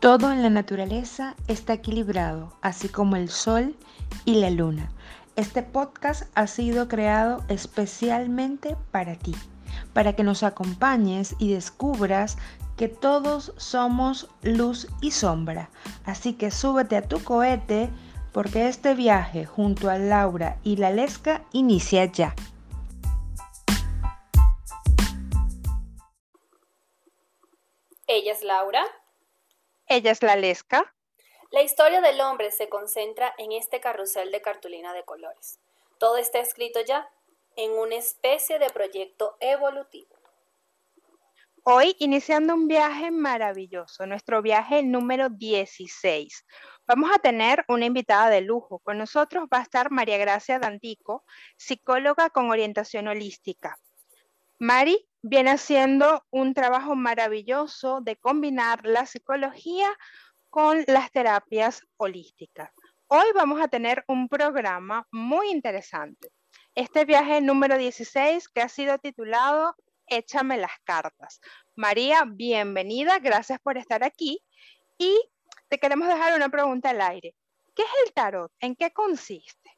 Todo en la naturaleza está equilibrado, así como el sol y la luna. Este podcast ha sido creado especialmente para ti, para que nos acompañes y descubras que todos somos luz y sombra. Así que súbete a tu cohete porque este viaje junto a Laura y la Lesca inicia ya. Ella es Laura. Ella es la Lesca. La historia del hombre se concentra en este carrusel de cartulina de colores. Todo está escrito ya en una especie de proyecto evolutivo. Hoy iniciando un viaje maravilloso, nuestro viaje número 16. Vamos a tener una invitada de lujo. Con nosotros va a estar María Gracia Dantico, psicóloga con orientación holística. Mari viene haciendo un trabajo maravilloso de combinar la psicología con las terapias holísticas. Hoy vamos a tener un programa muy interesante. Este viaje número 16 que ha sido titulado Échame las cartas. María, bienvenida, gracias por estar aquí. Y te queremos dejar una pregunta al aire. ¿Qué es el tarot? ¿En qué consiste?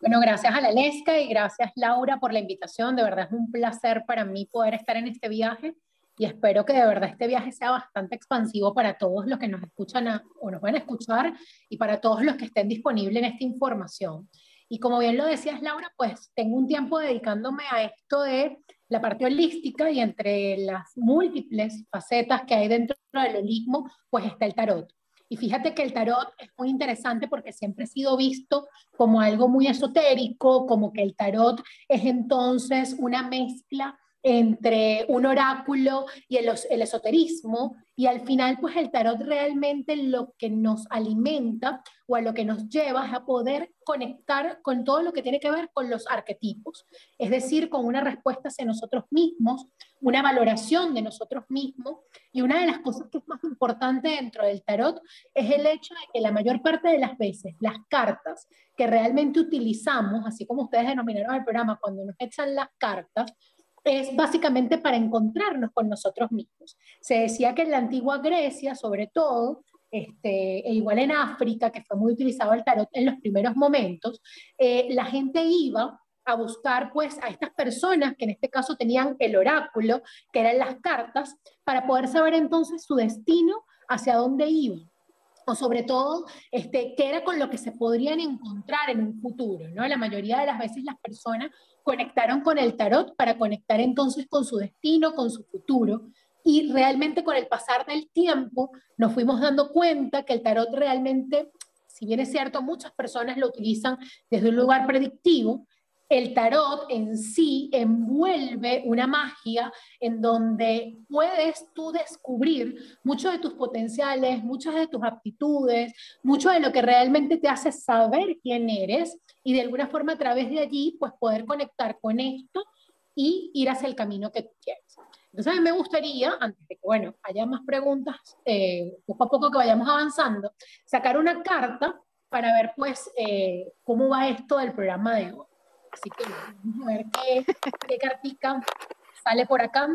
Bueno, gracias a la Lesca y gracias Laura por la invitación. De verdad es un placer para mí poder estar en este viaje y espero que de verdad este viaje sea bastante expansivo para todos los que nos escuchan o nos van a escuchar y para todos los que estén disponibles en esta información. Y como bien lo decías Laura, pues tengo un tiempo dedicándome a esto de la parte holística y entre las múltiples facetas que hay dentro del holismo, pues está el tarot. Y fíjate que el tarot es muy interesante porque siempre ha sido visto como algo muy esotérico, como que el tarot es entonces una mezcla entre un oráculo y el, esoterismo, y al final pues el tarot realmente lo que nos alimenta o a lo que nos lleva es a poder conectar con todo lo que tiene que ver con los arquetipos, es decir, con una respuesta hacia nosotros mismos, una valoración de nosotros mismos, y una de las cosas que es más importante dentro del tarot es el hecho de que la mayor parte de las veces las cartas que realmente utilizamos, así como ustedes denominaron el programa, cuando nos echan las cartas, es básicamente para encontrarnos con nosotros mismos. Se decía que en la antigua Grecia, sobre todo, este, e igual en África, que fue muy utilizado el tarot en los primeros momentos, eh, la gente iba a buscar pues a estas personas que en este caso tenían el oráculo, que eran las cartas, para poder saber entonces su destino, hacia dónde iban o sobre todo este, qué era con lo que se podrían encontrar en un futuro. ¿no? La mayoría de las veces las personas conectaron con el tarot para conectar entonces con su destino, con su futuro. Y realmente con el pasar del tiempo nos fuimos dando cuenta que el tarot realmente, si bien es cierto, muchas personas lo utilizan desde un lugar predictivo, el tarot en sí envuelve una magia en donde puedes tú descubrir muchos de tus potenciales, muchas de tus aptitudes, mucho de lo que realmente te hace saber quién eres y de alguna forma a través de allí pues poder conectar con esto y ir hacia el camino que tú quieres. Entonces a mí me gustaría, antes de que bueno, haya más preguntas, eh, poco a poco que vayamos avanzando, sacar una carta para ver pues eh, cómo va esto del programa de hoy. Así que vamos a ver qué, qué cartica sale por acá.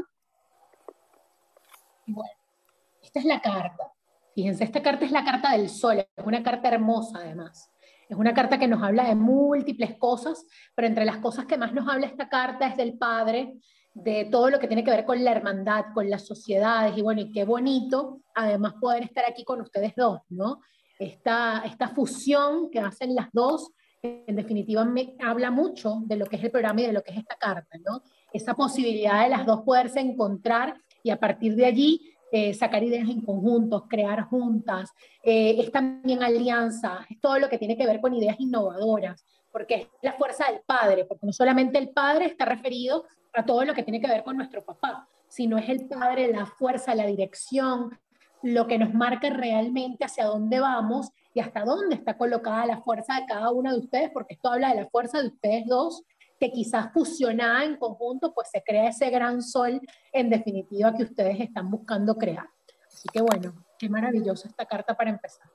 Esta es la carta. Fíjense, esta carta es la carta del sol, es una carta hermosa además. Es una carta que nos habla de múltiples cosas, pero entre las cosas que más nos habla esta carta es del Padre, de todo lo que tiene que ver con la hermandad, con las sociedades, y bueno, y qué bonito además poder estar aquí con ustedes dos, ¿no? Esta, esta fusión que hacen las dos en definitiva me habla mucho de lo que es el programa y de lo que es esta carta, ¿no? Esa posibilidad de las dos poderse encontrar y a partir de allí eh, sacar ideas en conjuntos, crear juntas, eh, es también alianza, es todo lo que tiene que ver con ideas innovadoras, porque es la fuerza del padre, porque no solamente el padre está referido a todo lo que tiene que ver con nuestro papá, sino es el padre la fuerza, la dirección, lo que nos marca realmente hacia dónde vamos y hasta dónde está colocada la fuerza de cada uno de ustedes, porque esto habla de la fuerza de ustedes dos, que quizás fusionada en conjunto, pues se crea ese gran sol, en definitiva, que ustedes están buscando crear. Así que bueno, qué maravillosa esta carta para empezar.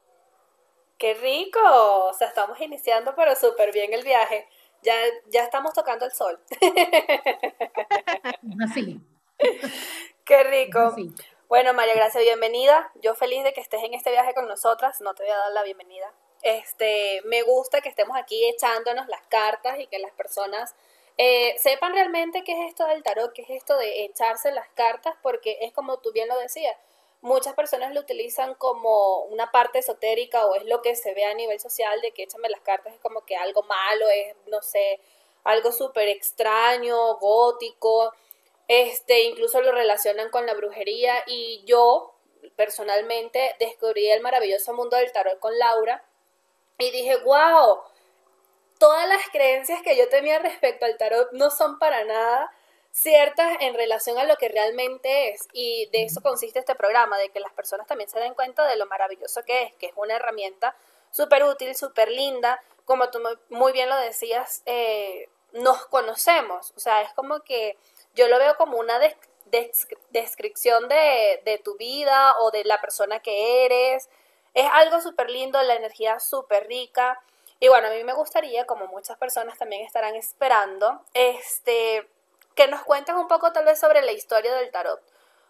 ¡Qué rico! O sea, estamos iniciando, pero súper bien el viaje. Ya, ya estamos tocando el sol. Así. ¡Qué rico! Bueno, María Gracia, bienvenida. Yo feliz de que estés en este viaje con nosotras. No te voy a dar la bienvenida. Este, me gusta que estemos aquí echándonos las cartas y que las personas eh, sepan realmente qué es esto del tarot, qué es esto de echarse las cartas, porque es como tú bien lo decías, muchas personas lo utilizan como una parte esotérica o es lo que se ve a nivel social de que échame las cartas es como que algo malo, es, no sé, algo súper extraño, gótico, este, incluso lo relacionan con la brujería y yo personalmente descubrí el maravilloso mundo del tarot con Laura y dije, wow, todas las creencias que yo tenía respecto al tarot no son para nada ciertas en relación a lo que realmente es. Y de eso consiste este programa, de que las personas también se den cuenta de lo maravilloso que es, que es una herramienta súper útil, súper linda. Como tú muy bien lo decías, eh, nos conocemos. O sea, es como que yo lo veo como una descripción de, tu vida o de la persona que eres. Es algo súper lindo, la energía súper rica. Y bueno, a mí me gustaría, como muchas personas también estarán esperando, este, que nos cuentes un poco tal vez sobre la historia del tarot.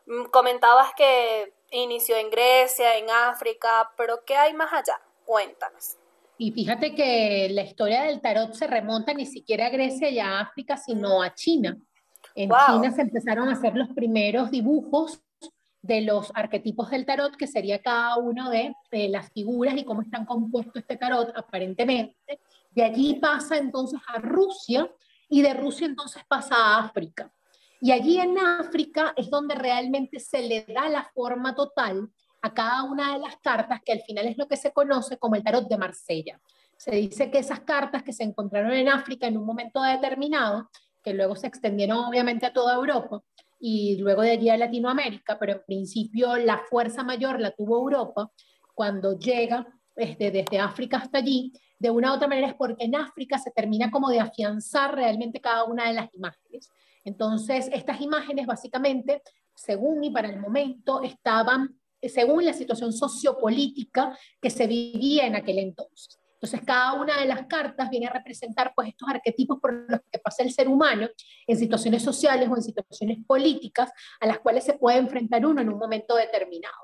Mm, comentabas que inició en Grecia, en África, pero ¿qué hay más allá? Cuéntanos. Y fíjate que la historia del tarot se remonta ni siquiera a Grecia y a África, sino a China. En China se empezaron a hacer los primeros dibujos de los arquetipos del tarot, que sería cada uno de las figuras y cómo están compuestos este tarot aparentemente. De allí pasa entonces a Rusia y de Rusia entonces pasa a África. Y allí en África es donde realmente se le da la forma total a cada una de las cartas, que al final es lo que se conoce como el tarot de Marsella. Se dice que esas cartas que se encontraron en África en un momento determinado, que luego se extendieron obviamente a toda Europa, y luego de allí a Latinoamérica, pero en principio la fuerza mayor la tuvo Europa cuando llega desde, desde África hasta allí. De una u otra manera es porque en África se termina como de afianzar realmente cada una de las imágenes. Entonces, estas imágenes básicamente, según y para el momento, estaban según la situación sociopolítica que se vivía en aquel entonces. Entonces, cada una de las cartas viene a representar pues, estos arquetipos por los que pasa el ser humano en situaciones sociales o en situaciones políticas a las cuales se puede enfrentar uno en un momento determinado.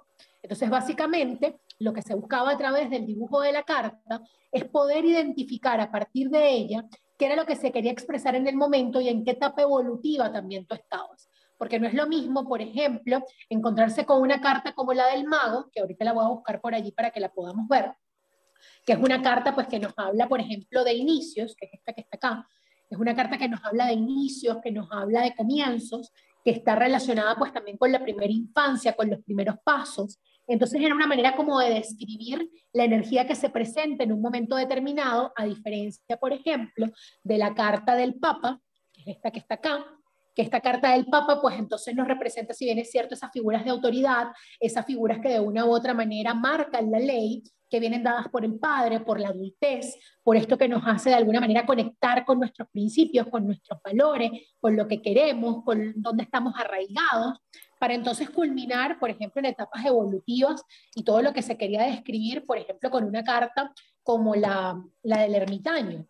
Entonces, básicamente, lo que se buscaba a través del dibujo de la carta es poder identificar a partir de ella qué era lo que se quería expresar en el momento y en qué etapa evolutiva también tú estabas. Porque no es lo mismo, por ejemplo, encontrarse con una carta como la del mago, que ahorita la voy a buscar por allí para que la podamos ver, que es una carta pues que nos habla, por ejemplo, de inicios, que es esta que está acá, es una carta que nos habla de inicios, que nos habla de comienzos, que está relacionada pues también con la primera infancia, con los primeros pasos. Entonces era una manera como de describir la energía que se presenta en un momento determinado, a diferencia, por ejemplo, de la carta del Papa, que es esta que está acá, que esta carta del Papa, pues entonces nos representa, si bien es cierto, esas figuras de autoridad, esas figuras que de una u otra manera marcan la ley, que vienen dadas por el Padre, por la adultez, por esto que nos hace de alguna manera conectar con nuestros principios, con nuestros valores, con lo que queremos, con dónde estamos arraigados, para entonces culminar, por ejemplo, en etapas evolutivas y todo lo que se quería describir, por ejemplo, con una carta como la, la del ermitaño,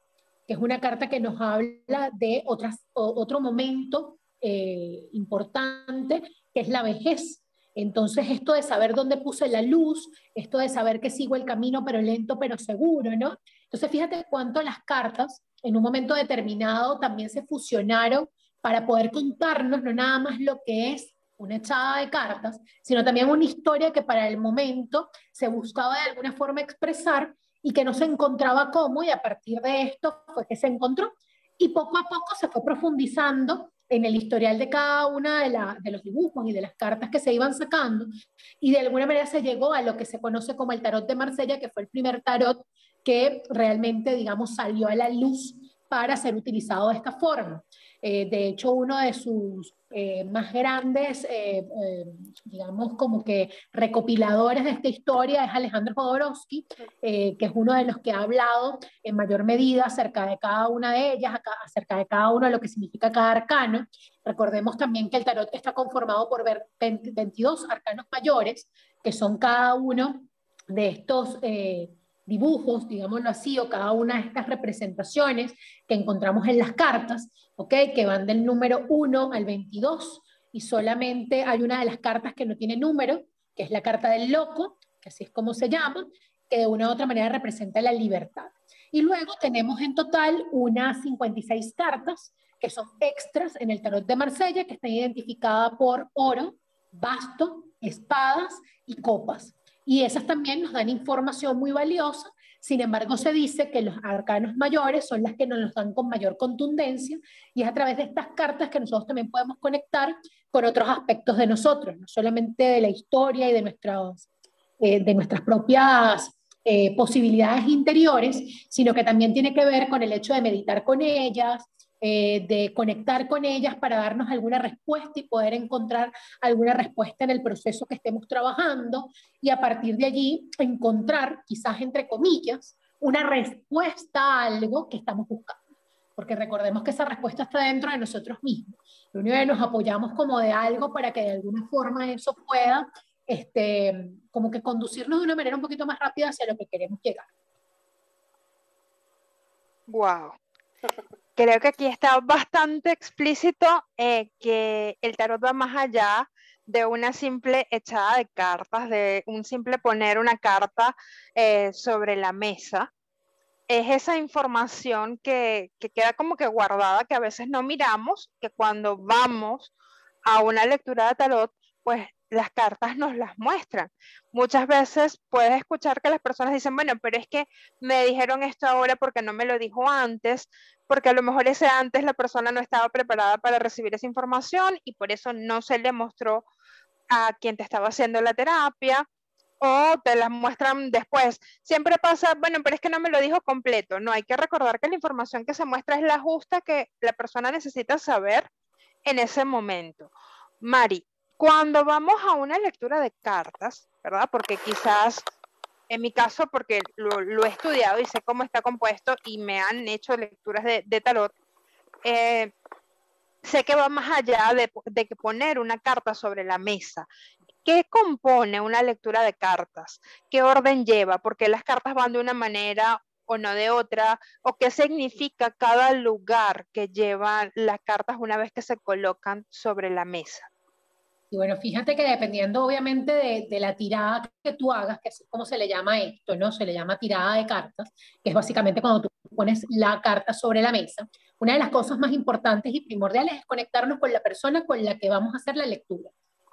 que es una carta que nos habla de otras, otro momento eh, importante, que es la vejez, entonces, esto de saber dónde puse la luz, esto de saber que sigo el camino, pero lento, pero seguro, ¿no? Entonces, fíjate cuánto las cartas en un momento determinado también se fusionaron para poder contarnos no nada más lo que es una echada de cartas, sino también una historia que para el momento se buscaba de alguna forma expresar y que no se encontraba cómo, y a partir de esto fue que se encontró. Y poco a poco se fue profundizando en el historial de cada una de, de, los dibujos y de las cartas que se iban sacando, y de alguna manera se llegó a lo que se conoce como el tarot de Marsella, que fue el primer tarot que realmente, digamos, salió a la luz para ser utilizado de esta forma. Eh, de hecho, uno de sus eh, más grandes, eh, digamos, como que recopiladores de esta historia es Alejandro Jodorowsky, que es uno de los que ha hablado en mayor medida acerca de cada una de ellas, acerca de cada uno de lo que significa cada arcano. Recordemos también que el tarot está conformado por 22 arcanos mayores, que son cada uno de estos dibujos, digámoslo así, o cada una de estas representaciones que encontramos en las cartas, ¿ok? Que van del número 1 al 22. y solamente hay una de las cartas que no tiene número, que es la carta del loco, que así es como se llama, que de una u otra manera representa la libertad. Y luego tenemos en total unas 56 cartas que son extras en el tarot de Marsella, que están identificadas por oro, basto, espadas y copas. Y esas también nos dan información muy valiosa. Sin embargo, se dice que los arcanos mayores son las que nos los dan con mayor contundencia y es a través de estas cartas que nosotros también podemos conectar con otros aspectos de nosotros, no solamente de la historia y de, nuestras, eh, de nuestras propias eh, posibilidades interiores, sino que también tiene que ver con el hecho de meditar con ellas, eh, de conectar con ellas para darnos alguna respuesta y poder encontrar alguna respuesta en el proceso que estemos trabajando y a partir de allí encontrar, quizás entre comillas, una respuesta a algo que estamos buscando. Porque recordemos que esa respuesta está dentro de nosotros mismos. Lo único que nos apoyamos como de algo para que de alguna forma eso pueda este, como que conducirnos de una manera un poquito más rápida hacia lo que queremos llegar. Wow. Creo que aquí está bastante explícito eh, que el tarot va más allá de una simple echada de cartas, de un simple poner una carta eh, sobre la mesa. Es esa información que, que queda como que guardada, que a veces no miramos, que cuando vamos a una lectura de tarot, pues las cartas nos las muestran. Muchas veces puedes escuchar que las personas dicen, bueno, pero es que me dijeron esto ahora porque no me lo dijo antes, porque a lo mejor ese antes la persona no estaba preparada para recibir esa información y por eso no se le mostró a quien te estaba haciendo la terapia o te las muestran después. Siempre pasa, bueno, pero es que no me lo dijo completo. No, hay que recordar que la información que se muestra es la justa que la persona necesita saber en ese momento. Mari, cuando vamos a una lectura de cartas, ¿verdad? Porque quizás, en mi caso, porque lo, he estudiado y sé cómo está compuesto y me han hecho lecturas de, tarot, eh, sé que va más allá de, de poner una carta sobre la mesa. ¿Qué compone una lectura de cartas? ¿Qué orden lleva? Porque las cartas van de una manera o no de otra, o qué significa cada lugar que llevan las cartas una vez que se colocan sobre la mesa. Y bueno, fíjate que dependiendo obviamente de, la tirada que tú hagas, que es como se le llama esto, ¿no? Se le llama tirada de cartas, que es básicamente cuando tú pones la carta sobre la mesa. Una de las cosas más importantes y primordiales es conectarnos con la persona con la que vamos a hacer la lectura.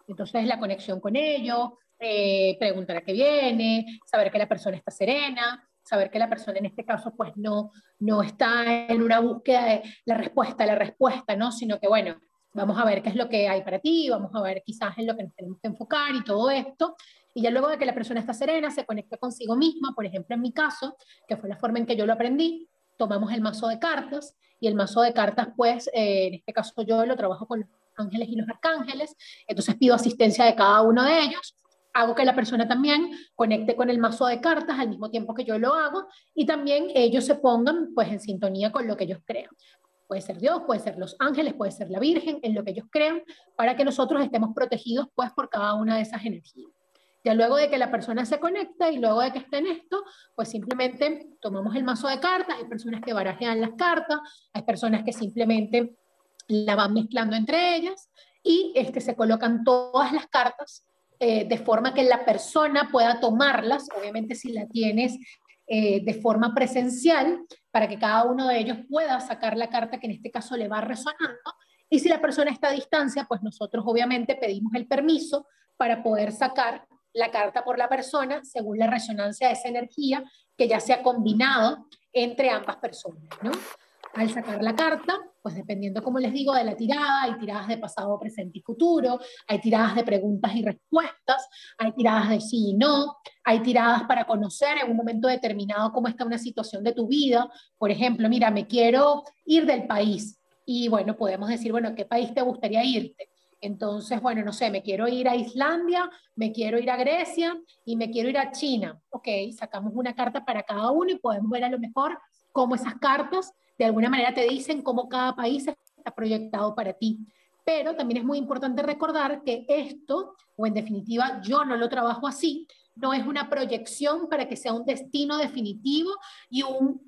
Entonces, la conexión con ellos, eh, preguntar a qué viene, saber que la persona está serena, saber que la persona en este caso pues no, no está en una búsqueda de la respuesta, la respuesta, ¿no? Sino que, bueno, vamos a ver qué es lo que hay para ti, vamos a ver quizás en lo que nos tenemos que enfocar y todo esto. Y ya luego de que la persona está serena, se conecta consigo misma, por ejemplo, en mi caso, que fue la forma en que yo lo aprendí, tomamos el mazo de cartas y el mazo de cartas, pues, eh, en este caso yo lo trabajo con los ángeles y los arcángeles, entonces pido asistencia de cada uno de ellos, hago que la persona también conecte con el mazo de cartas al mismo tiempo que yo lo hago y también ellos se pongan pues en sintonía con lo que ellos crean. Puede ser Dios, puede ser los ángeles, puede ser la Virgen, en lo que ellos crean, para que nosotros estemos protegidos pues por cada una de esas energías. Ya luego de que la persona se conecta y luego de que esté en esto, pues simplemente tomamos el mazo de cartas, hay personas que barajean las cartas, hay personas que simplemente la van mezclando entre ellas y este, se colocan todas las cartas eh, de forma que la persona pueda tomarlas, obviamente si la tienes eh, de forma presencial para que cada uno de ellos pueda sacar la carta que en este caso le va resonando. Y si la persona está a distancia, pues nosotros obviamente pedimos el permiso para poder sacar la carta por la persona según la resonancia de esa energía que ya se ha combinado entre ambas personas, ¿no? Al sacar la carta, pues dependiendo, como les digo, de la tirada, hay tiradas de pasado, presente y futuro, hay tiradas de preguntas y respuestas, hay tiradas de sí y no, hay tiradas para conocer en un momento determinado cómo está una situación de tu vida. Por ejemplo, mira, me quiero ir del país y bueno, podemos decir, bueno, ¿qué país te gustaría irte? Entonces, bueno, no sé, me quiero ir a Islandia, me quiero ir a Grecia y me quiero ir a China. Ok, sacamos una carta para cada uno y podemos ver a lo mejor cómo esas cartas de alguna manera te dicen cómo cada país está proyectado para ti. Pero también es muy importante recordar que esto, o en definitiva yo no lo trabajo así, no es una proyección para que sea un destino definitivo y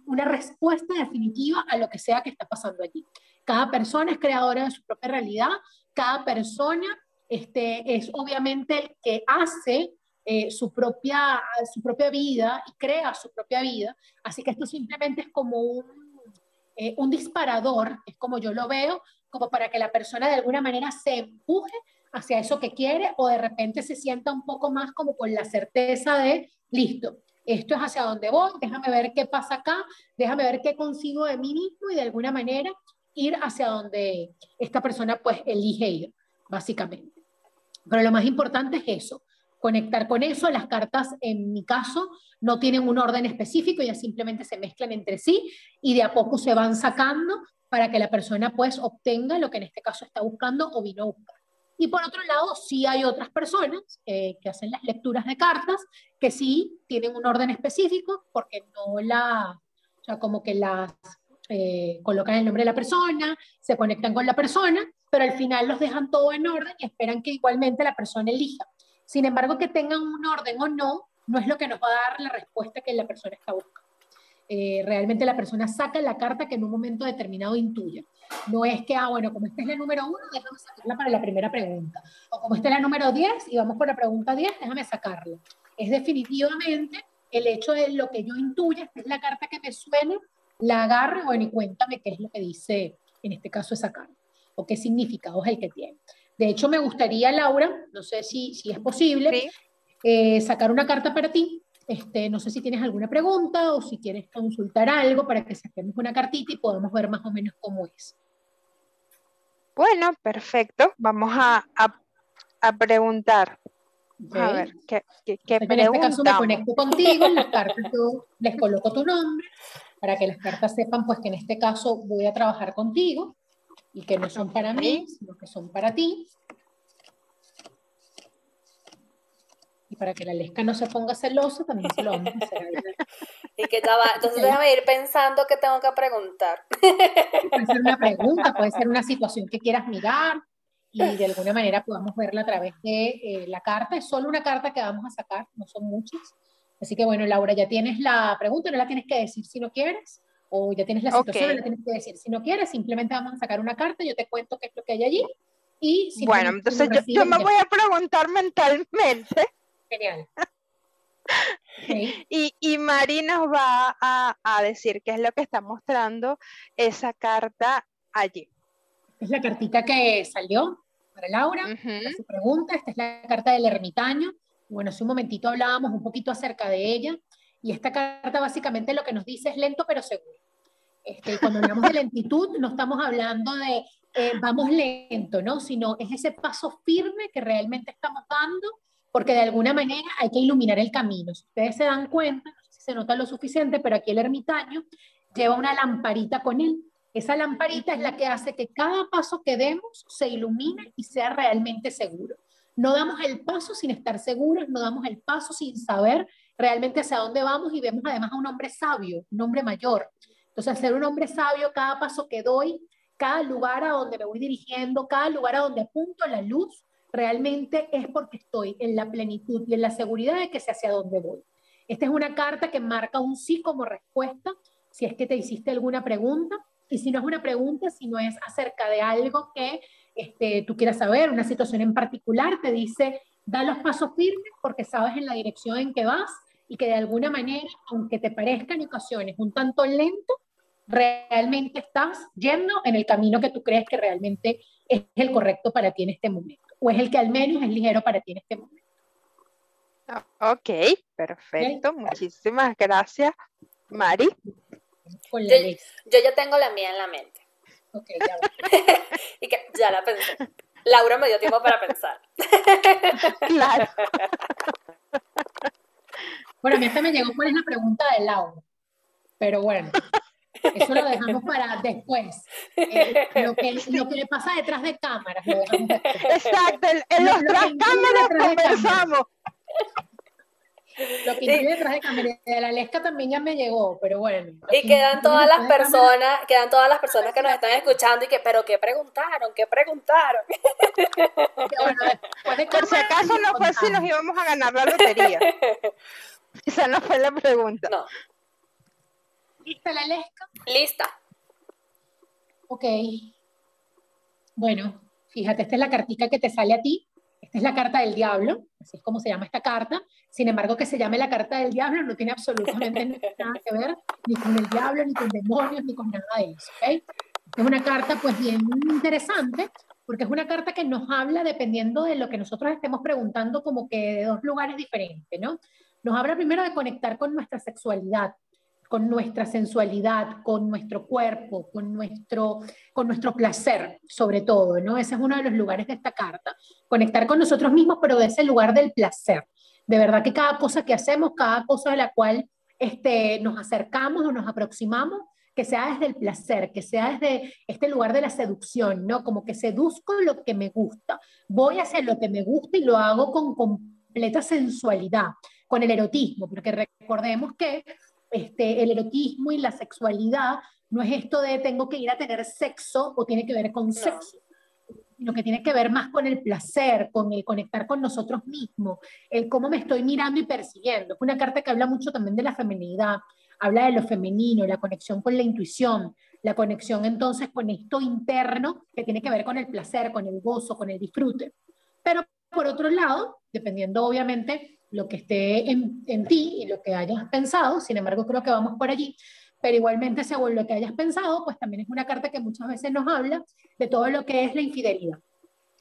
una respuesta definitiva a lo que sea que está pasando allí. Cada persona es creadora de su propia realidad, cada persona este, es obviamente el que hace eh, su, propia, su propia vida y crea su propia vida. Así que esto simplemente es como un, eh, un disparador, es como yo lo veo, como para que la persona de alguna manera se empuje hacia eso que quiere o de repente se sienta un poco más como con la certeza de, listo, esto es hacia donde voy, déjame ver qué pasa acá, déjame ver qué consigo de mí mismo y de alguna manera ir hacia donde esta persona pues elige ir, básicamente. Pero lo más importante es eso, conectar con eso. Las cartas, en mi caso, no tienen un orden específico, ellas simplemente se mezclan entre sí y de a poco se van sacando para que la persona pues obtenga lo que en este caso está buscando o vino a buscar. Y por otro lado, sí hay otras personas eh, que hacen las lecturas de cartas que sí tienen un orden específico porque no la, o sea, como que las eh, colocan el nombre de la persona, se conectan con la persona, pero al final los dejan todo en orden y esperan que igualmente la persona elija. Sin embargo, que tengan un orden o no, no es lo que nos va a dar la respuesta que la persona está buscando. Eh, realmente la persona saca la carta que en un momento determinado intuya. No es que, ah, bueno, como esta es la número uno, déjame sacarla para la primera pregunta. O como esta es la número 10 y vamos por la pregunta 10, déjame sacarla. Es definitivamente el hecho de lo que yo intuya, esta es la carta que me suene, la agarre, bueno, y cuéntame qué es lo que dice, en este caso, esa carta, o qué significado es el que tiene. De hecho, me gustaría, Laura, no sé si, si es posible, eh, sacar una carta para ti. Este, no sé si tienes alguna pregunta o si quieres consultar algo para que saquemos una cartita y podamos ver más o menos cómo es. Bueno, perfecto. Vamos a, a, preguntar. A ver, ¿qué, qué, qué En este caso me conecto contigo, en las cartas yo les coloco tu nombre para que las cartas sepan pues que en este caso voy a trabajar contigo y que no son para mí, sino que son para ti. Y para que la lesca no se ponga celosa, también se lo vamos a hacer Y que entonces déjame ir pensando que tengo que preguntar. Puede ser una pregunta, puede ser una situación que quieras mirar y de alguna manera podamos verla a través de eh, la carta. Es solo una carta que vamos a sacar, no son muchas. Así que bueno, Laura, ya tienes la pregunta, no la tienes que decir si no quieres, o ya tienes la situación, la tienes que decir si no quieres, simplemente vamos a sacar una carta, yo te cuento qué es lo que hay allí. Y bueno, entonces yo me voy a preguntar mentalmente Genial. Y, y, Mari nos va a, decir qué es lo que está mostrando esa carta allí. Es la cartita que salió para Laura, su pregunta. Esta es la carta del ermitaño. Bueno, hace un momentito hablábamos un poquito acerca de ella. Y esta carta básicamente lo que nos dice es lento pero seguro. Este, cuando hablamos de lentitud, no estamos hablando de eh, vamos lento, ¿no? Sino es ese paso firme que realmente estamos dando porque de alguna manera hay que iluminar el camino. Si ustedes se dan cuenta, no sé si se nota lo suficiente, pero aquí el ermitaño lleva una lamparita con él. Esa lamparita es la que hace que cada paso que demos se ilumine y sea realmente seguro. No damos el paso sin estar seguros, no damos el paso sin saber realmente hacia dónde vamos y vemos además a un hombre sabio, un hombre mayor. Entonces, ser un hombre sabio, cada paso que doy, cada lugar a donde me voy dirigiendo, cada lugar a donde apunto la luz, realmente es porque estoy en la plenitud y en la seguridad de que sé hacia dónde voy. Esta es una carta que marca un sí como respuesta, si es que te hiciste alguna pregunta, y si no es una pregunta, si no es acerca de algo que este, tú quieras saber, una situación en particular, te dice, da los pasos firmes porque sabes en la dirección en que vas y que de alguna manera, aunque te parezca en ocasiones un tanto lento, realmente estás yendo en el camino que tú crees que realmente es el correcto para ti en este momento o es el que al menos es ligero para ti en este momento. Ok, perfecto. Muchísimas gracias, Mari. Yo, ya tengo la mía en la mente. Ok, ya y que ya la pensé. Laura me dio tiempo para pensar. claro. Bueno, a mí esta me llegó cuál es la pregunta de Laura. Pero bueno. Eso lo dejamos para después. Eh, lo, que, lo, que, le pasa detrás de cámaras. Exacto, en, los tras cámaras conversamos. Lo que incluye detrás de cámaras de la Lesca también ya me llegó, pero bueno. Y quedan todas las personas, quedan todas las personas que nos están escuchando y que, pero ¿qué preguntaron? ¿Qué preguntaron? Bueno, Por si acaso no fue si nos íbamos a ganar la lotería. Esa no fue la pregunta. No. ¿Lista la lesca? Lista. Ok. Bueno, fíjate, esta es la cartica que te sale a ti. Esta es la carta del diablo, así es como se llama esta carta. Sin embargo, que se llame la carta del diablo no tiene absolutamente nada que ver ni con el diablo, ni con demonios, ni con nada de eso. ¿okay? Es una carta pues bien interesante porque es una carta que nos habla dependiendo de lo que nosotros estemos preguntando como que de dos lugares diferentes, ¿no? Nos habla primero de conectar con nuestra sexualidad, con nuestra sensualidad, con nuestro cuerpo, con nuestro, con nuestro placer, sobre todo, ¿no? Ese es uno de los lugares de esta carta. Conectar con nosotros mismos, pero de ese lugar del placer. De verdad que cada cosa que hacemos, cada cosa de la cual este, nos acercamos o nos aproximamos, que sea desde el placer, que sea desde este lugar de la seducción, ¿no? Como que seduzco lo que me gusta, voy a hacer lo que me gusta y lo hago con completa sensualidad, con el erotismo, porque recordemos que este, el erotismo y la sexualidad no es esto de tengo que ir a tener sexo o tiene que ver con sexo, lo que tiene que ver más con el placer, con el conectar con nosotros mismos, el cómo me estoy mirando y persiguiendo. Es una carta que habla mucho también de la feminidad, habla de lo femenino, la conexión con la intuición, la conexión entonces con esto interno que tiene que ver con el placer, con el gozo, con el disfrute. Pero por otro lado, dependiendo obviamente lo que esté en, en ti y lo que hayas pensado, sin embargo creo que vamos por allí, pero igualmente según lo que hayas pensado, pues también es una carta que muchas veces nos habla de todo lo que es la infidelidad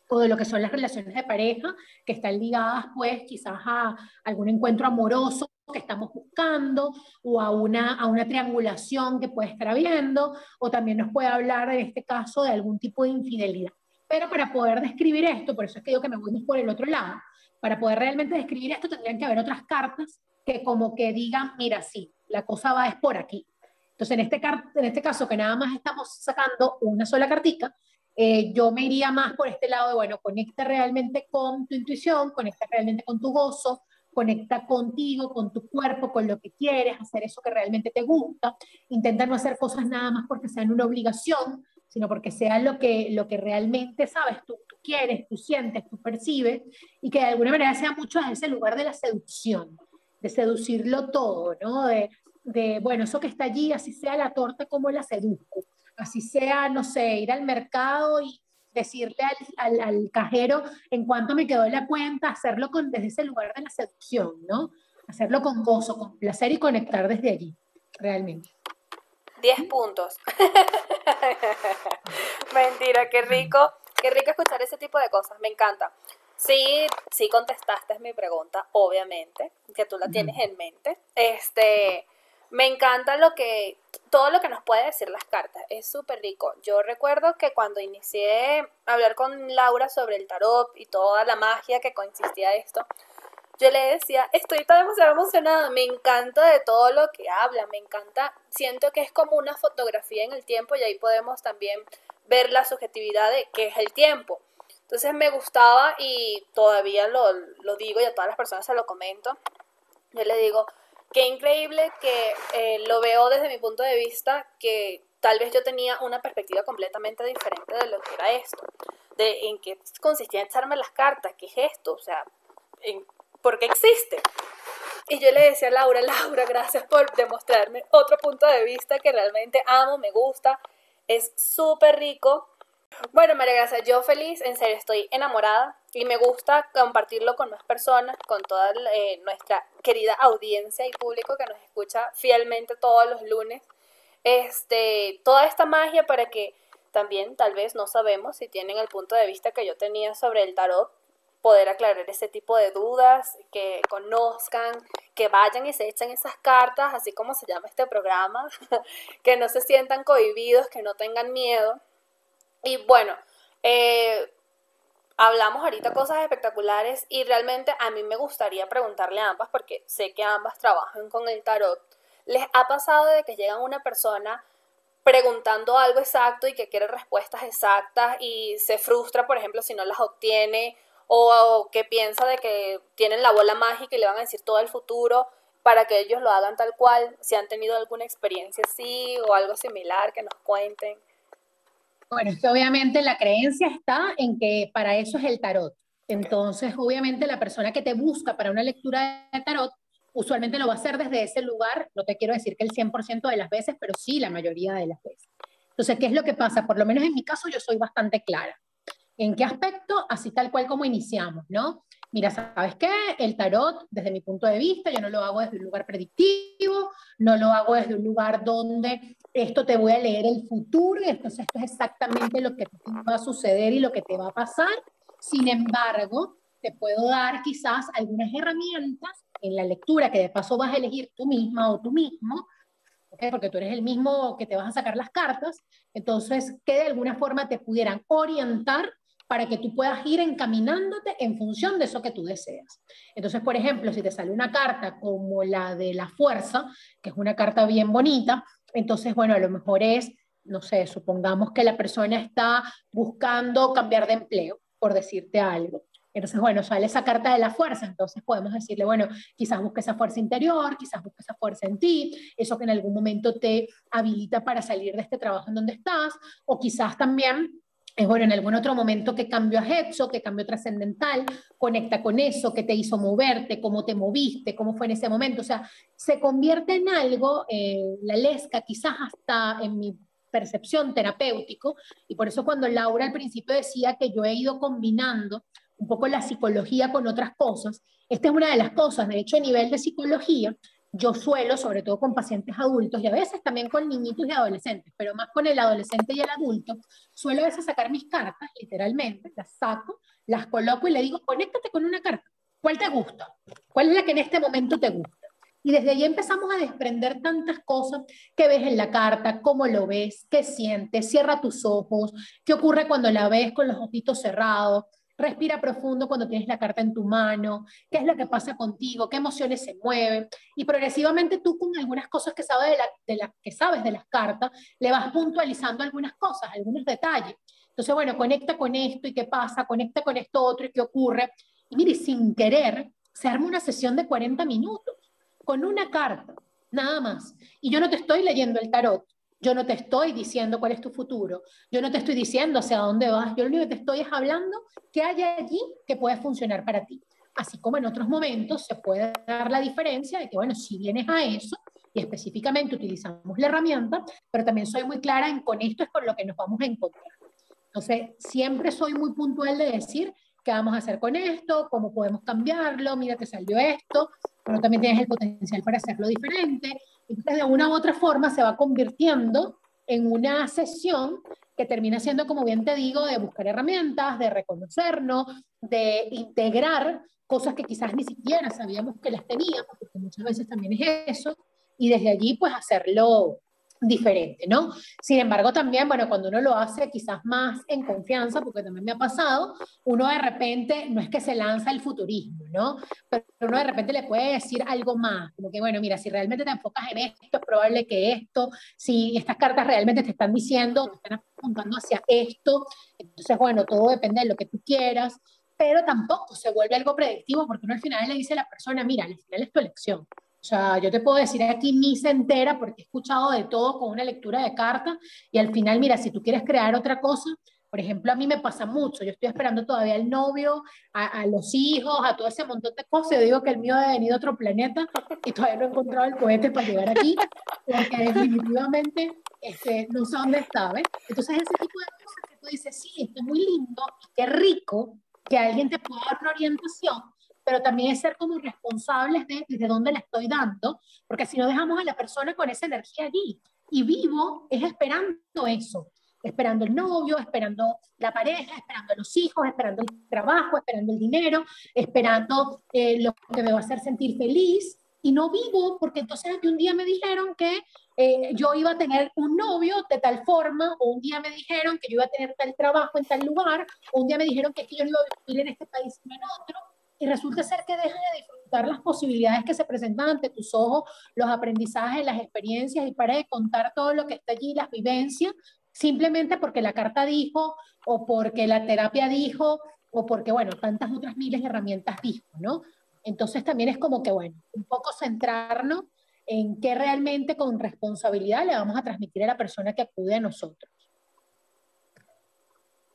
o de lo que son las relaciones de pareja que están ligadas pues quizás a algún encuentro amoroso que estamos buscando o a una, a una triangulación que puede estar habiendo o también nos puede hablar en este caso de algún tipo de infidelidad. Pero para poder describir esto, por eso es que digo que me voy por el otro lado, para poder realmente describir esto tendrían que haber otras cartas que como que digan, mira, sí, la cosa va es por aquí. Entonces, en este, en este caso, que nada más estamos sacando una sola cartica, eh, yo me iría más por este lado de, bueno, conecta realmente con tu intuición, conecta realmente con tu gozo, conecta contigo, con tu cuerpo, con lo que quieres, hacer eso que realmente te gusta, intenta no hacer cosas nada más porque sean una obligación, sino porque sea lo que, lo que realmente sabes, tú, tú quieres, tú sientes, tú percibes, y que de alguna manera sea mucho desde ese lugar de la seducción, de seducirlo todo, ¿no? De, de, bueno, eso que está allí, así sea la torta, como la seduzco, así sea, no sé, ir al mercado y decirle al, al, cajero en cuanto me quedó la cuenta, hacerlo con, desde ese lugar de la seducción, ¿no? Hacerlo con gozo, con placer y conectar desde allí, realmente. Diez puntos. Mentira, qué rico, qué rico escuchar ese tipo de cosas, me encanta. Sí, sí contestaste mi pregunta, obviamente, que tú la tienes en mente. Este, me encanta lo que, todo lo que nos puede decir las cartas, es súper rico. Yo recuerdo que cuando inicié a hablar con Laura sobre el tarot y toda la magia que consistía esto, yo le decía, estoy tan demasiado emocionada, me encanta de todo lo que habla, me encanta, siento que es como una fotografía en el tiempo y ahí podemos también ver la subjetividad de qué es el tiempo. Entonces me gustaba y todavía lo, lo digo y a todas las personas se lo comento. Yo le digo, Qué increíble que eh, lo veo desde mi punto de vista, que tal vez yo tenía una perspectiva completamente diferente de lo que era esto, de en qué consistía echarme las cartas, qué es esto, o sea, en, ¿por qué existe? Y yo le decía a Laura, Laura, gracias por demostrarme otro punto de vista que realmente amo, me gusta, es súper rico bueno, María Gracia, yo feliz, en serio, estoy enamorada y me gusta compartirlo con más personas, con toda eh, nuestra querida audiencia y público que nos escucha fielmente todos los lunes. Este, toda esta magia para que también, tal vez, no sabemos si tienen el punto de vista que yo tenía sobre el tarot, poder aclarar ese tipo de dudas, que conozcan, que vayan y se echen esas cartas, así como se llama este programa, que no se sientan cohibidos, que no tengan miedo y bueno, eh, hablamos ahorita cosas espectaculares y realmente a mí me gustaría preguntarle a ambas, porque sé que ambas trabajan con el tarot. ¿Les ha pasado de que llega una persona preguntando algo exacto y que quiere respuestas exactas y se frustra, por ejemplo, si no las obtiene o, que piensa de que tienen la bola mágica y le van a decir todo el futuro para que ellos lo hagan tal cual? Si han tenido alguna experiencia así o algo similar, que nos cuenten. Bueno, es que obviamente la creencia está en que para eso es el tarot. Entonces, obviamente la persona que te busca para una lectura de tarot, usualmente lo va a hacer desde ese lugar. No te quiero decir que el 100% de las veces, pero sí la mayoría de las veces. Entonces, ¿qué es lo que pasa? Por lo menos en mi caso yo soy bastante clara. ¿En qué aspecto? Así tal cual como iniciamos, ¿no? Mira, ¿sabes qué? El tarot, desde mi punto de vista, yo no lo hago desde un lugar predictivo, no lo hago desde un lugar donde esto te voy a leer el futuro y entonces esto es exactamente lo que te va a suceder y lo que te va a pasar. Sin embargo, te puedo dar quizás algunas herramientas en la lectura que de paso vas a elegir tú misma o tú mismo, porque tú eres el mismo que te vas a sacar las cartas, entonces que de alguna forma te pudieran orientar para que tú puedas ir encaminándote en función de eso que tú deseas. Entonces, por ejemplo, si te sale una carta como la de la fuerza, que es una carta bien bonita, entonces, bueno, a lo mejor es, no sé, supongamos que la persona está buscando cambiar de empleo, por decirte algo. Entonces, bueno, sale esa carta de la fuerza, entonces podemos decirle, bueno, quizás busque esa fuerza interior, quizás busque esa fuerza en ti, eso que en algún momento te habilita para salir de este trabajo en donde estás, o quizás también es bueno, en algún otro momento que cambio has hecho, que cambio trascendental, conecta con eso, que te hizo moverte, cómo te moviste, cómo fue en ese momento. O sea, se convierte en algo, eh, la lesca, quizás hasta en mi percepción terapéutico, y por eso cuando Laura al principio decía que yo he ido combinando un poco la psicología con otras cosas, esta es una de las cosas, de hecho a nivel de psicología, yo suelo, sobre todo con pacientes adultos y a veces también con niñitos y adolescentes, pero más con el adolescente y el adulto, suelo a veces sacar mis cartas, literalmente, las saco, las coloco y le digo, conéctate con una carta. ¿Cuál te gusta? ¿Cuál es la que en este momento te gusta? Y desde ahí empezamos a desprender tantas cosas que ves en la carta, cómo lo ves, qué sientes, cierra tus ojos, qué ocurre cuando la ves con los ojitos cerrados, Respira profundo cuando tienes la carta en tu mano, qué es lo que pasa contigo, qué emociones se mueven. Y progresivamente tú con algunas cosas que sabes de, la, que sabes de las cartas, le vas puntualizando algunas cosas, algunos detalles. Entonces, bueno, conecta con esto y qué pasa, conecta con esto otro y qué ocurre. Y mire, sin querer, se arma una sesión de 40 minutos con una carta, nada más. Y yo no te estoy leyendo el tarot, yo no te estoy diciendo cuál es tu futuro. Yo no te estoy diciendo hacia dónde vas. Yo lo único que te estoy es hablando que hay allí que puede funcionar para ti. Así como en otros momentos se puede dar la diferencia de que, bueno, si vienes a eso y específicamente utilizamos la herramienta, pero también soy muy clara en con esto es con lo que nos vamos a encontrar. Entonces, siempre soy muy puntual de decir qué vamos a hacer con esto, cómo podemos cambiarlo, mira, te salió esto, pero también tienes el potencial para hacerlo diferente. Entonces, de una u otra forma se va convirtiendo en una sesión que termina siendo, como bien te digo, de buscar herramientas, de reconocernos, de integrar cosas que quizás ni siquiera sabíamos que las teníamos, porque muchas veces también es eso, y desde allí pues hacerlo diferente, ¿no? Sin embargo, también, bueno, cuando uno lo hace quizás más en confianza, porque también me ha pasado, uno de repente, no es que se lanza el futurismo, ¿no? Pero uno de repente le puede decir algo más, como que, bueno, mira, si realmente te enfocas en esto, es probable que esto, si estas cartas realmente te están diciendo, te están apuntando hacia esto, entonces, bueno, todo depende de lo que tú quieras, pero tampoco se vuelve algo predictivo, porque uno al final le dice a la persona, mira, al final es tu elección. O sea, yo te puedo decir aquí misa entera porque he escuchado de todo con una lectura de cartas y al final, mira, si tú quieres crear otra cosa, por ejemplo, a mí me pasa mucho, yo estoy esperando todavía al novio, a, los hijos, a todo ese montón de cosas, yo digo que el mío ha venido a otro planeta y todavía no he encontrado el cohete para llegar aquí, porque definitivamente este, no sé dónde está, ¿ves? Entonces ese tipo de cosas que tú dices, sí, esto es muy lindo, qué rico que alguien te pueda dar una orientación, pero también es ser como responsables de desde dónde le estoy dando, porque si no dejamos a la persona con esa energía allí. Y vivo es esperando eso, esperando el novio, esperando la pareja, esperando los hijos, esperando el trabajo, esperando el dinero, esperando eh, lo que me va a hacer sentir feliz. Y no vivo porque entonces un día me dijeron que eh, yo iba a tener un novio de tal forma, o un día me dijeron que yo iba a tener tal trabajo en tal lugar, o un día me dijeron que, es que yo no iba a vivir en este país sino en otro, y resulta ser que dejas de disfrutar las posibilidades que se presentan ante tus ojos, los aprendizajes, las experiencias y para de contar todo lo que está allí, las vivencias, simplemente porque la carta dijo o porque la terapia dijo o porque, bueno, tantas otras miles de herramientas dijo, ¿no? Entonces también es como que, bueno, un poco centrarnos en qué realmente con responsabilidad le vamos a transmitir a la persona que acude a nosotros.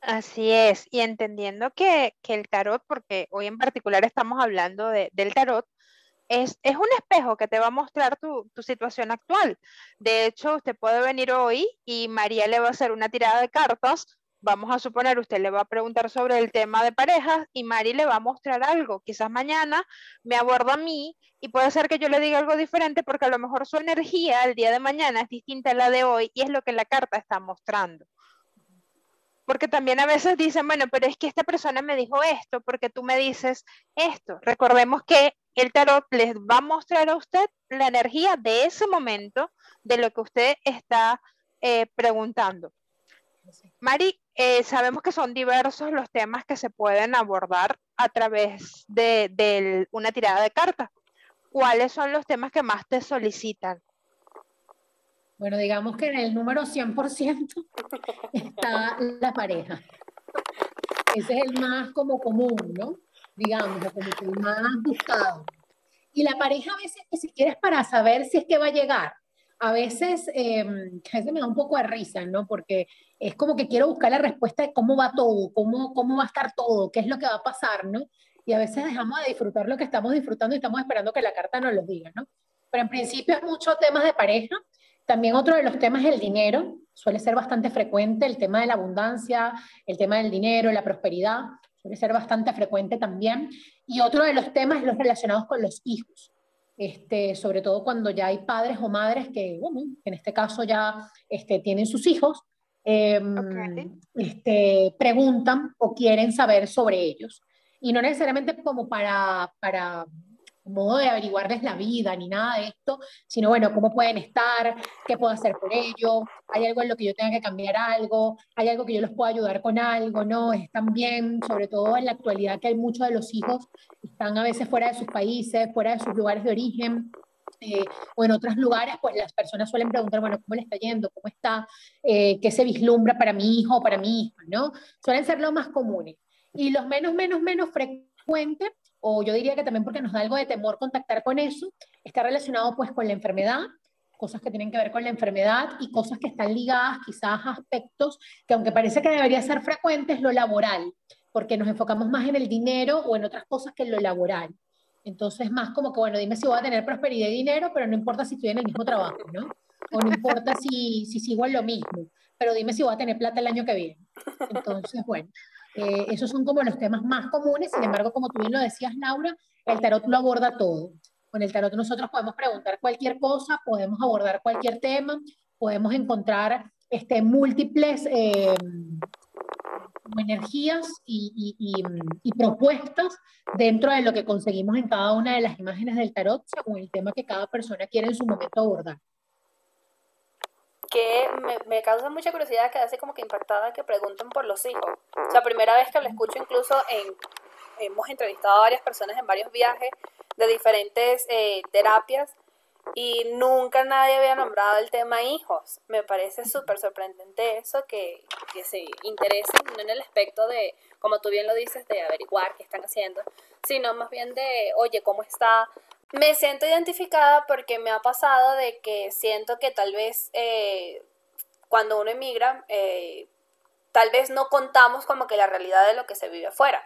Así es, y entendiendo que, el tarot, porque hoy en particular estamos hablando del tarot, es, es, un espejo que te va a mostrar tu, tu, situación actual. De hecho, usted puede venir hoy y María le va a hacer una tirada de cartas vamos a suponer, usted le va a preguntar sobre el tema de parejas y Mari le va a mostrar algo. Quizás mañana me aborda a mí y puede ser que yo le diga algo diferente porque a lo mejor su energía el día de mañana es distinta a la de hoy y es lo que la carta está mostrando. Porque también a veces dicen, bueno, pero es que esta persona me dijo esto, porque tú me dices esto. Recordemos que el tarot les va a mostrar a usted la energía de ese momento, de lo que usted está eh, preguntando. Mari, eh, sabemos que son diversos los temas que se pueden abordar a través de, una tirada de cartas. ¿Cuáles son los temas que más te solicitan? Bueno, digamos que en el número 100% está la pareja. Ese es el más como común, ¿no? Digamos, como el más buscado. Y la pareja a veces ni siquiera es para saber si es que va a llegar. A veces, eh, a veces me da un poco de risa, ¿no? Porque es como que quiero buscar la respuesta de cómo va todo, cómo, cómo va a estar todo, qué es lo que va a pasar, ¿no? Y a veces dejamos de disfrutar lo que estamos disfrutando y estamos esperando que la carta nos lo diga, ¿no? Pero en principio es mucho temas de pareja. También otro de los temas es el dinero. Suele ser bastante frecuente el tema de la abundancia, el tema del dinero, la prosperidad. Suele ser bastante frecuente también. Y otro de los temas es los relacionados con los hijos. Este, sobre todo cuando ya hay padres o madres que, bueno, en este caso ya este, tienen sus hijos Em, este, preguntan o quieren saber sobre ellos. Y no necesariamente como para, para modo de averiguarles la vida ni nada de esto, sino bueno, cómo pueden estar, qué puedo hacer por ellos, hay algo en lo que yo tenga que cambiar algo, hay algo que yo los pueda ayudar con algo, ¿no? Están bien, sobre todo en la actualidad que hay muchos de los hijos, están a veces fuera de sus países, fuera de sus lugares de origen, eh, o en otros lugares, pues las personas suelen preguntar, bueno, ¿cómo le está yendo? ¿Cómo está? Eh, ¿Qué se vislumbra para mi hijo o para mi hija? ¿no? Suelen ser los más comunes. Y los menos, menos, menos frecuentes, o yo diría que también porque nos da algo de temor contactar con eso, está relacionado pues con la enfermedad, cosas que tienen que ver con la enfermedad y cosas que están ligadas quizás a aspectos que aunque parece que debería ser frecuente, es lo laboral, porque nos enfocamos más en el dinero o en otras cosas que en lo laboral. Entonces, más como que, bueno, dime si voy a tener prosperidad y dinero, pero no importa si estoy en el mismo trabajo, ¿no? O no importa si, si sigo en lo mismo, pero dime si voy a tener plata el año que viene. Entonces, bueno, eh, esos son como los temas más comunes. Sin embargo, como tú bien lo decías, Laura, el tarot lo aborda todo. Con el tarot nosotros podemos preguntar cualquier cosa, podemos abordar cualquier tema, podemos encontrar este, múltiples eh, energías y, y, propuestas dentro de lo que conseguimos en cada una de las imágenes del tarot según el tema que cada persona quiere en su momento abordar. Que me, me causa mucha curiosidad, que hace como que impactada que pregunten por los hijos. O sea, primera vez que lo escucho incluso en, hemos entrevistado a varias personas en varios viajes de diferentes eh, terapias y nunca nadie había nombrado el tema hijos. Me parece súper sorprendente eso, que, que se interesen no en el aspecto de, como tú bien lo dices, de averiguar qué están haciendo, sino más bien de, oye, ¿cómo está? Me siento identificada porque me ha pasado de que siento que tal vez eh, cuando uno emigra, eh, tal vez no contamos como que la realidad de lo que se vive afuera.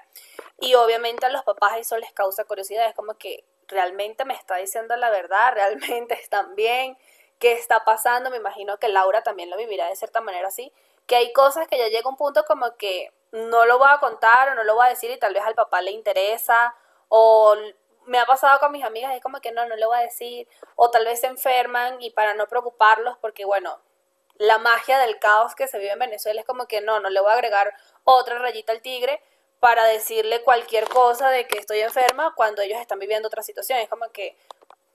Y obviamente a los papás eso les causa curiosidad, es como que realmente me está diciendo la verdad, realmente están bien, qué está pasando, me imagino que Laura también lo vivirá de cierta manera así, que hay cosas que ya llega un punto como que no lo voy a contar o no lo voy a decir y tal vez al papá le interesa o me ha pasado con mis amigas, es como que no, no le voy a decir, o tal vez se enferman y para no preocuparlos, porque bueno, la magia del caos que se vive en Venezuela es como que no, no le voy a agregar otra rayita al tigre, para decirle cualquier cosa de que estoy enferma cuando ellos están viviendo otra situación. Es como que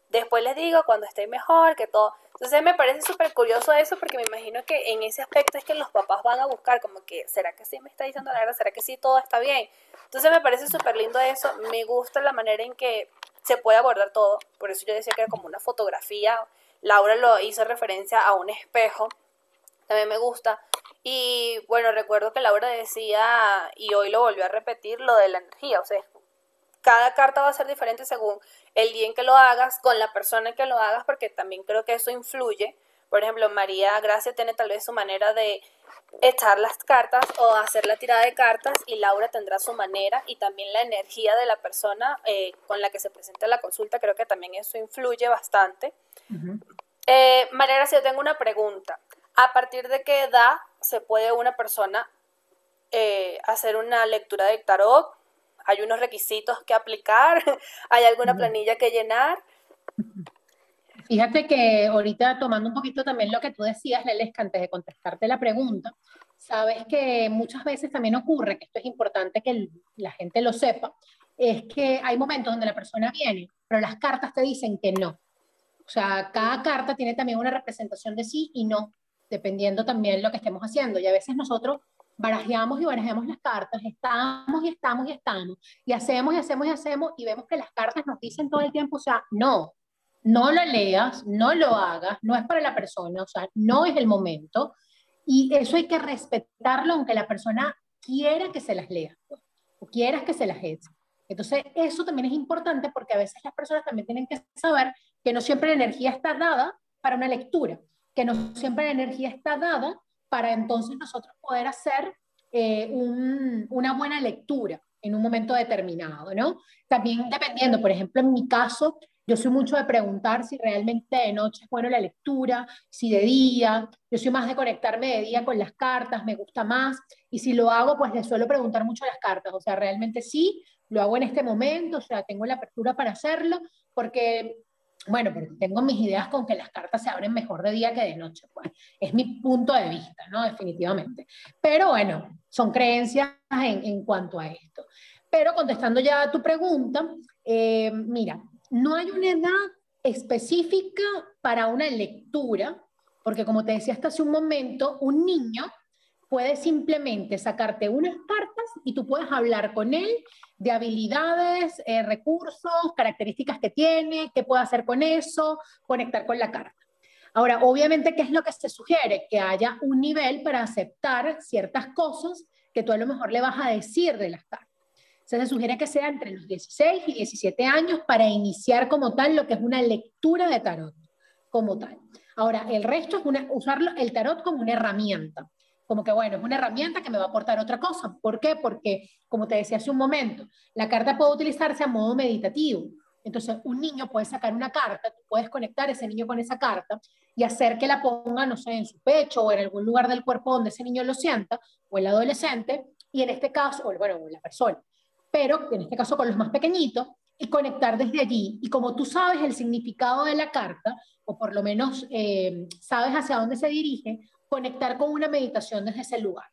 después les digo cuando esté mejor, que todo. Entonces me parece súper curioso eso porque me imagino que en ese aspecto es que los papás van a buscar como que, ¿será que sí me está diciendo la verdad? ¿Será que sí todo está bien? Entonces me parece súper lindo eso. Me gusta la manera en que se puede abordar todo. Por eso yo decía que era como una fotografía. Laura lo hizo referencia a un espejo. También me gusta. Y bueno, recuerdo que Laura decía, y hoy lo volvió a repetir, lo de la energía, o sea, cada carta va a ser diferente según el día en que lo hagas, con la persona en que lo hagas, porque también creo que eso influye. Por ejemplo, María Gracia tiene tal vez su manera de echar las cartas o hacer la tirada de cartas y Laura tendrá su manera y también la energía de la persona eh, con la que se presenta la consulta, creo que también eso influye bastante. Eh, María Gracia, yo tengo una pregunta. ¿A partir de qué edad se puede una persona hacer una lectura de tarot? ¿Hay unos requisitos que aplicar? ¿Hay alguna planilla que llenar? Fíjate que ahorita tomando un poquito también lo que tú decías, Lelesca, antes de contestarte la pregunta, sabes que muchas veces también ocurre, que esto es importante que la gente lo sepa, es que hay momentos donde la persona viene, pero las cartas te dicen que no. O sea, cada carta tiene también una representación de sí y no, dependiendo también lo que estemos haciendo. Y a veces nosotros barajeamos y barajeamos las cartas, estamos y estamos y estamos, y hacemos y hacemos y hacemos, y vemos que las cartas nos dicen todo el tiempo, o sea, no, no lo leas, no lo hagas, no es para la persona, o sea, no es el momento, y eso hay que respetarlo aunque la persona quiera que se las lea, o quieras que se las eche. Entonces, eso también es importante porque a veces las personas también tienen que saber que no siempre la energía está dada para una lectura, que no siempre la energía está dada para entonces nosotros poder hacer eh, una buena lectura en un momento determinado, ¿no? También dependiendo, por ejemplo, en mi caso, yo soy mucho de preguntar si realmente de noche es bueno la lectura, si de día, yo soy más de conectarme de día con las cartas, me gusta más, y si lo hago, pues le suelo preguntar mucho las cartas, o sea, realmente sí, lo hago en este momento, o sea, tengo la apertura para hacerlo, porque bueno, porque tengo mis ideas con que las cartas se abren mejor de día que de noche, pues es mi punto de vista, ¿no? Definitivamente. Pero bueno, son creencias en, en cuanto a esto. Pero contestando ya a tu pregunta, eh, mira, no hay una edad específica para una lectura, porque como te decía hasta hace un momento, un niño puede simplemente sacarte unas cartas y tú puedes hablar con él de habilidades, eh, recursos, características que tiene, qué puede hacer con eso, conectar con la carta. Ahora, obviamente, ¿qué es lo que se sugiere? Que haya un nivel para aceptar ciertas cosas que tú a lo mejor le vas a decir de las cartas. Se sugiere que sea entre los 16 y 17 años para iniciar como tal lo que es una lectura de tarot, como tal. Ahora, el resto es usarlo, el tarot como una herramienta como que bueno, es una herramienta que me va a aportar otra cosa. ¿Por qué? Porque, como te decía hace un momento, la carta puede utilizarse a modo meditativo. Entonces, un niño puede sacar una carta, tú puedes conectar a ese niño con esa carta y hacer que la ponga, no sé, en su pecho o en algún lugar del cuerpo donde ese niño lo sienta, o el adolescente, y en este caso, o bueno, la persona, pero en este caso con los más pequeñitos, y conectar desde allí. Y como tú sabes el significado de la carta, o por lo menos eh, sabes hacia dónde se dirige, conectar con una meditación desde ese lugar,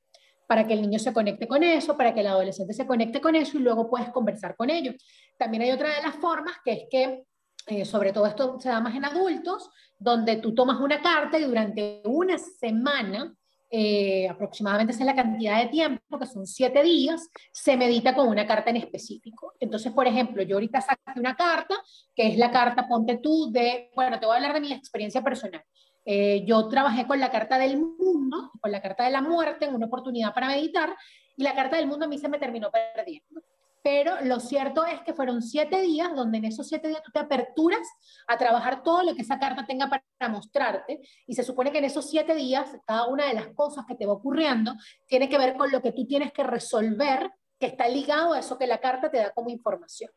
para que el niño se conecte con eso, para que el adolescente se conecte con eso y luego puedes conversar con ellos. También hay otra de las formas que es que, eh, sobre todo esto se da más en adultos, donde tú tomas una carta y durante una semana, eh, aproximadamente es la cantidad de tiempo, que son siete días, se medita con una carta en específico. Entonces, por ejemplo, yo ahorita saqué una carta, que es la carta, ponte tú, de, bueno, te voy a hablar de mi experiencia personal. Eh, yo trabajé con la carta del mundo, con la carta de la muerte en una oportunidad para meditar y la carta del mundo a mí se me terminó perdiendo. Pero lo cierto es que fueron siete días donde en esos siete días tú te aperturas a trabajar todo lo que esa carta tenga para mostrarte y se supone que en esos siete días cada una de las cosas que te va ocurriendo tiene que ver con lo que tú tienes que resolver que está ligado a eso que la carta te da como información.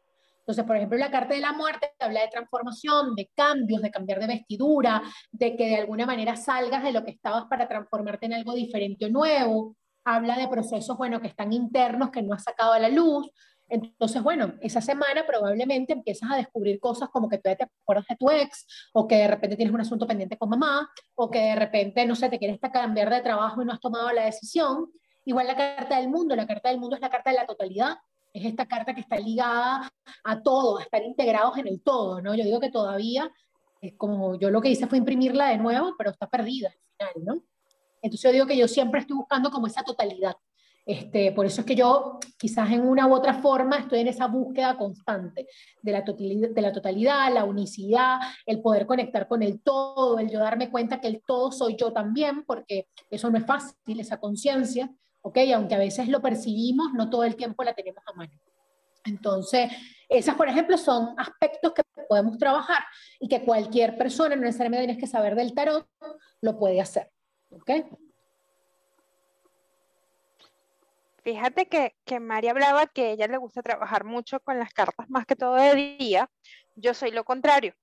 Entonces, por ejemplo, la carta de la muerte habla de transformación, de cambios, de cambiar de vestidura, de que de alguna manera salgas de lo que estabas para transformarte en algo diferente o nuevo. Habla de procesos, bueno, que están internos, que no has sacado a la luz. Entonces, bueno, esa semana probablemente empiezas a descubrir cosas como que tú te acuerdas de tu ex, o que de repente tienes un asunto pendiente con mamá, o que de repente, no sé, te quieres cambiar de trabajo y no has tomado la decisión. Igual la carta del mundo, la carta del mundo es la carta de la totalidad, es esta carta que está ligada a todo, a estar integrados en el todo, ¿no? Yo digo que todavía es como, yo lo que hice fue imprimirla de nuevo, pero está perdida al final, ¿no? Entonces yo digo que yo siempre estoy buscando como esa totalidad. Este, por eso es que yo quizás en una u otra forma estoy en esa búsqueda constante de la, totalidad, de la totalidad, la unicidad, el poder conectar con el todo, el yo darme cuenta que el todo soy yo también, porque eso no es fácil, esa conciencia, ¿ok? Aunque a veces lo percibimos, no todo el tiempo la tenemos a mano. Entonces, esas, por ejemplo, son aspectos que podemos trabajar y que cualquier persona, no necesariamente tienes que saber del tarot, lo puede hacer, ¿ok? Fíjate que, que María hablaba que ella le gusta trabajar mucho con las cartas más que todo de día. Yo soy lo contrario.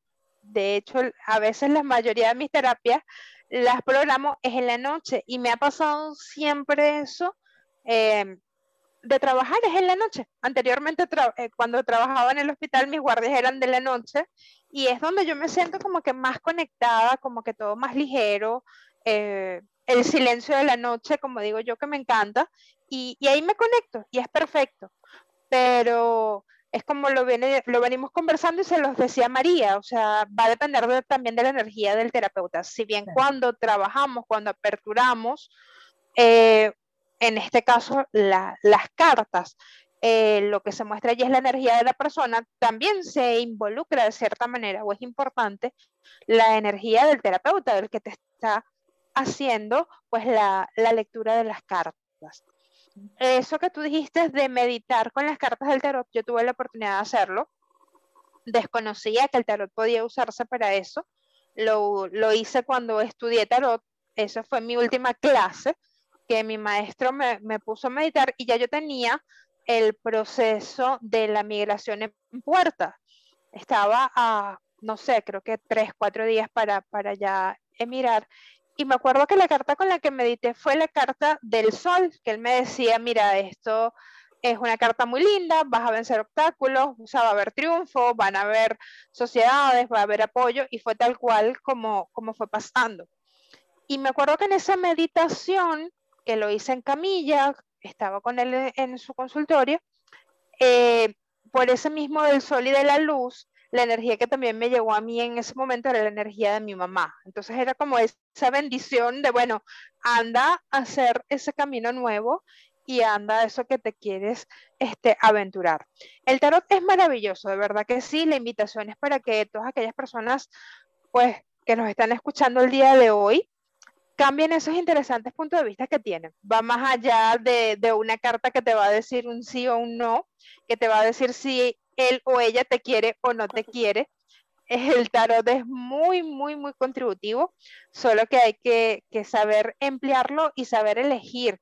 De hecho, a veces la mayoría de mis terapias las programo es en la noche y me ha pasado siempre eso. Em, de trabajar es en la noche. Anteriormente, eh, cuando trabajaba en el hospital, mis guardias eran de la noche y es donde yo me siento como que más conectada, como que todo más ligero, eh, el silencio de la noche, como digo yo, que me encanta, y, ahí me conecto y es perfecto. Pero es como lo, viene, lo venimos conversando y se los decía María, o sea, va a depender también de la energía del terapeuta. Si bien cuando trabajamos, cuando aperturamos, eh, en este caso las cartas, eh, lo que se muestra allí es la energía de la persona, también se involucra de cierta manera o es importante la energía del terapeuta, del que te está haciendo pues la, la lectura de las cartas. Eso que tú dijiste de meditar con las cartas del tarot, yo tuve la oportunidad de hacerlo. Desconocía que el tarot podía usarse para eso. Lo, lo hice cuando estudié tarot. Esa fue mi última clase que mi maestro me, me, puso a meditar y ya yo tenía el proceso de la migración en puerta. Estaba a, no sé, creo que tres, cuatro días para, para ya emirar. Y me acuerdo que la carta con la que medité fue la carta del sol, que él me decía, mira, esto es una carta muy linda, vas a vencer obstáculos, o sea, va a haber triunfo, van a haber sociedades, va a haber apoyo, y fue tal cual como, como fue pasando. Y me acuerdo que en esa meditación que lo hice en camilla, estaba con él en su consultorio, eh, por ese mismo del sol y de la luz, la energía que también me llegó a mí en ese momento era la energía de mi mamá. Entonces era como esa bendición de, bueno, anda a hacer ese camino nuevo y anda a eso que te quieres este, aventurar. El tarot es maravilloso, de verdad que sí. La invitación es para que todas aquellas personas, pues, que nos están escuchando el día de hoy, cambien esos interesantes puntos de vista que tienen. Va más allá de, una carta que te va a decir un sí o un no, que te va a decir si él o ella te quiere o no te quiere. El tarot es muy, muy, muy contributivo, solo que hay que, saber emplearlo y saber elegir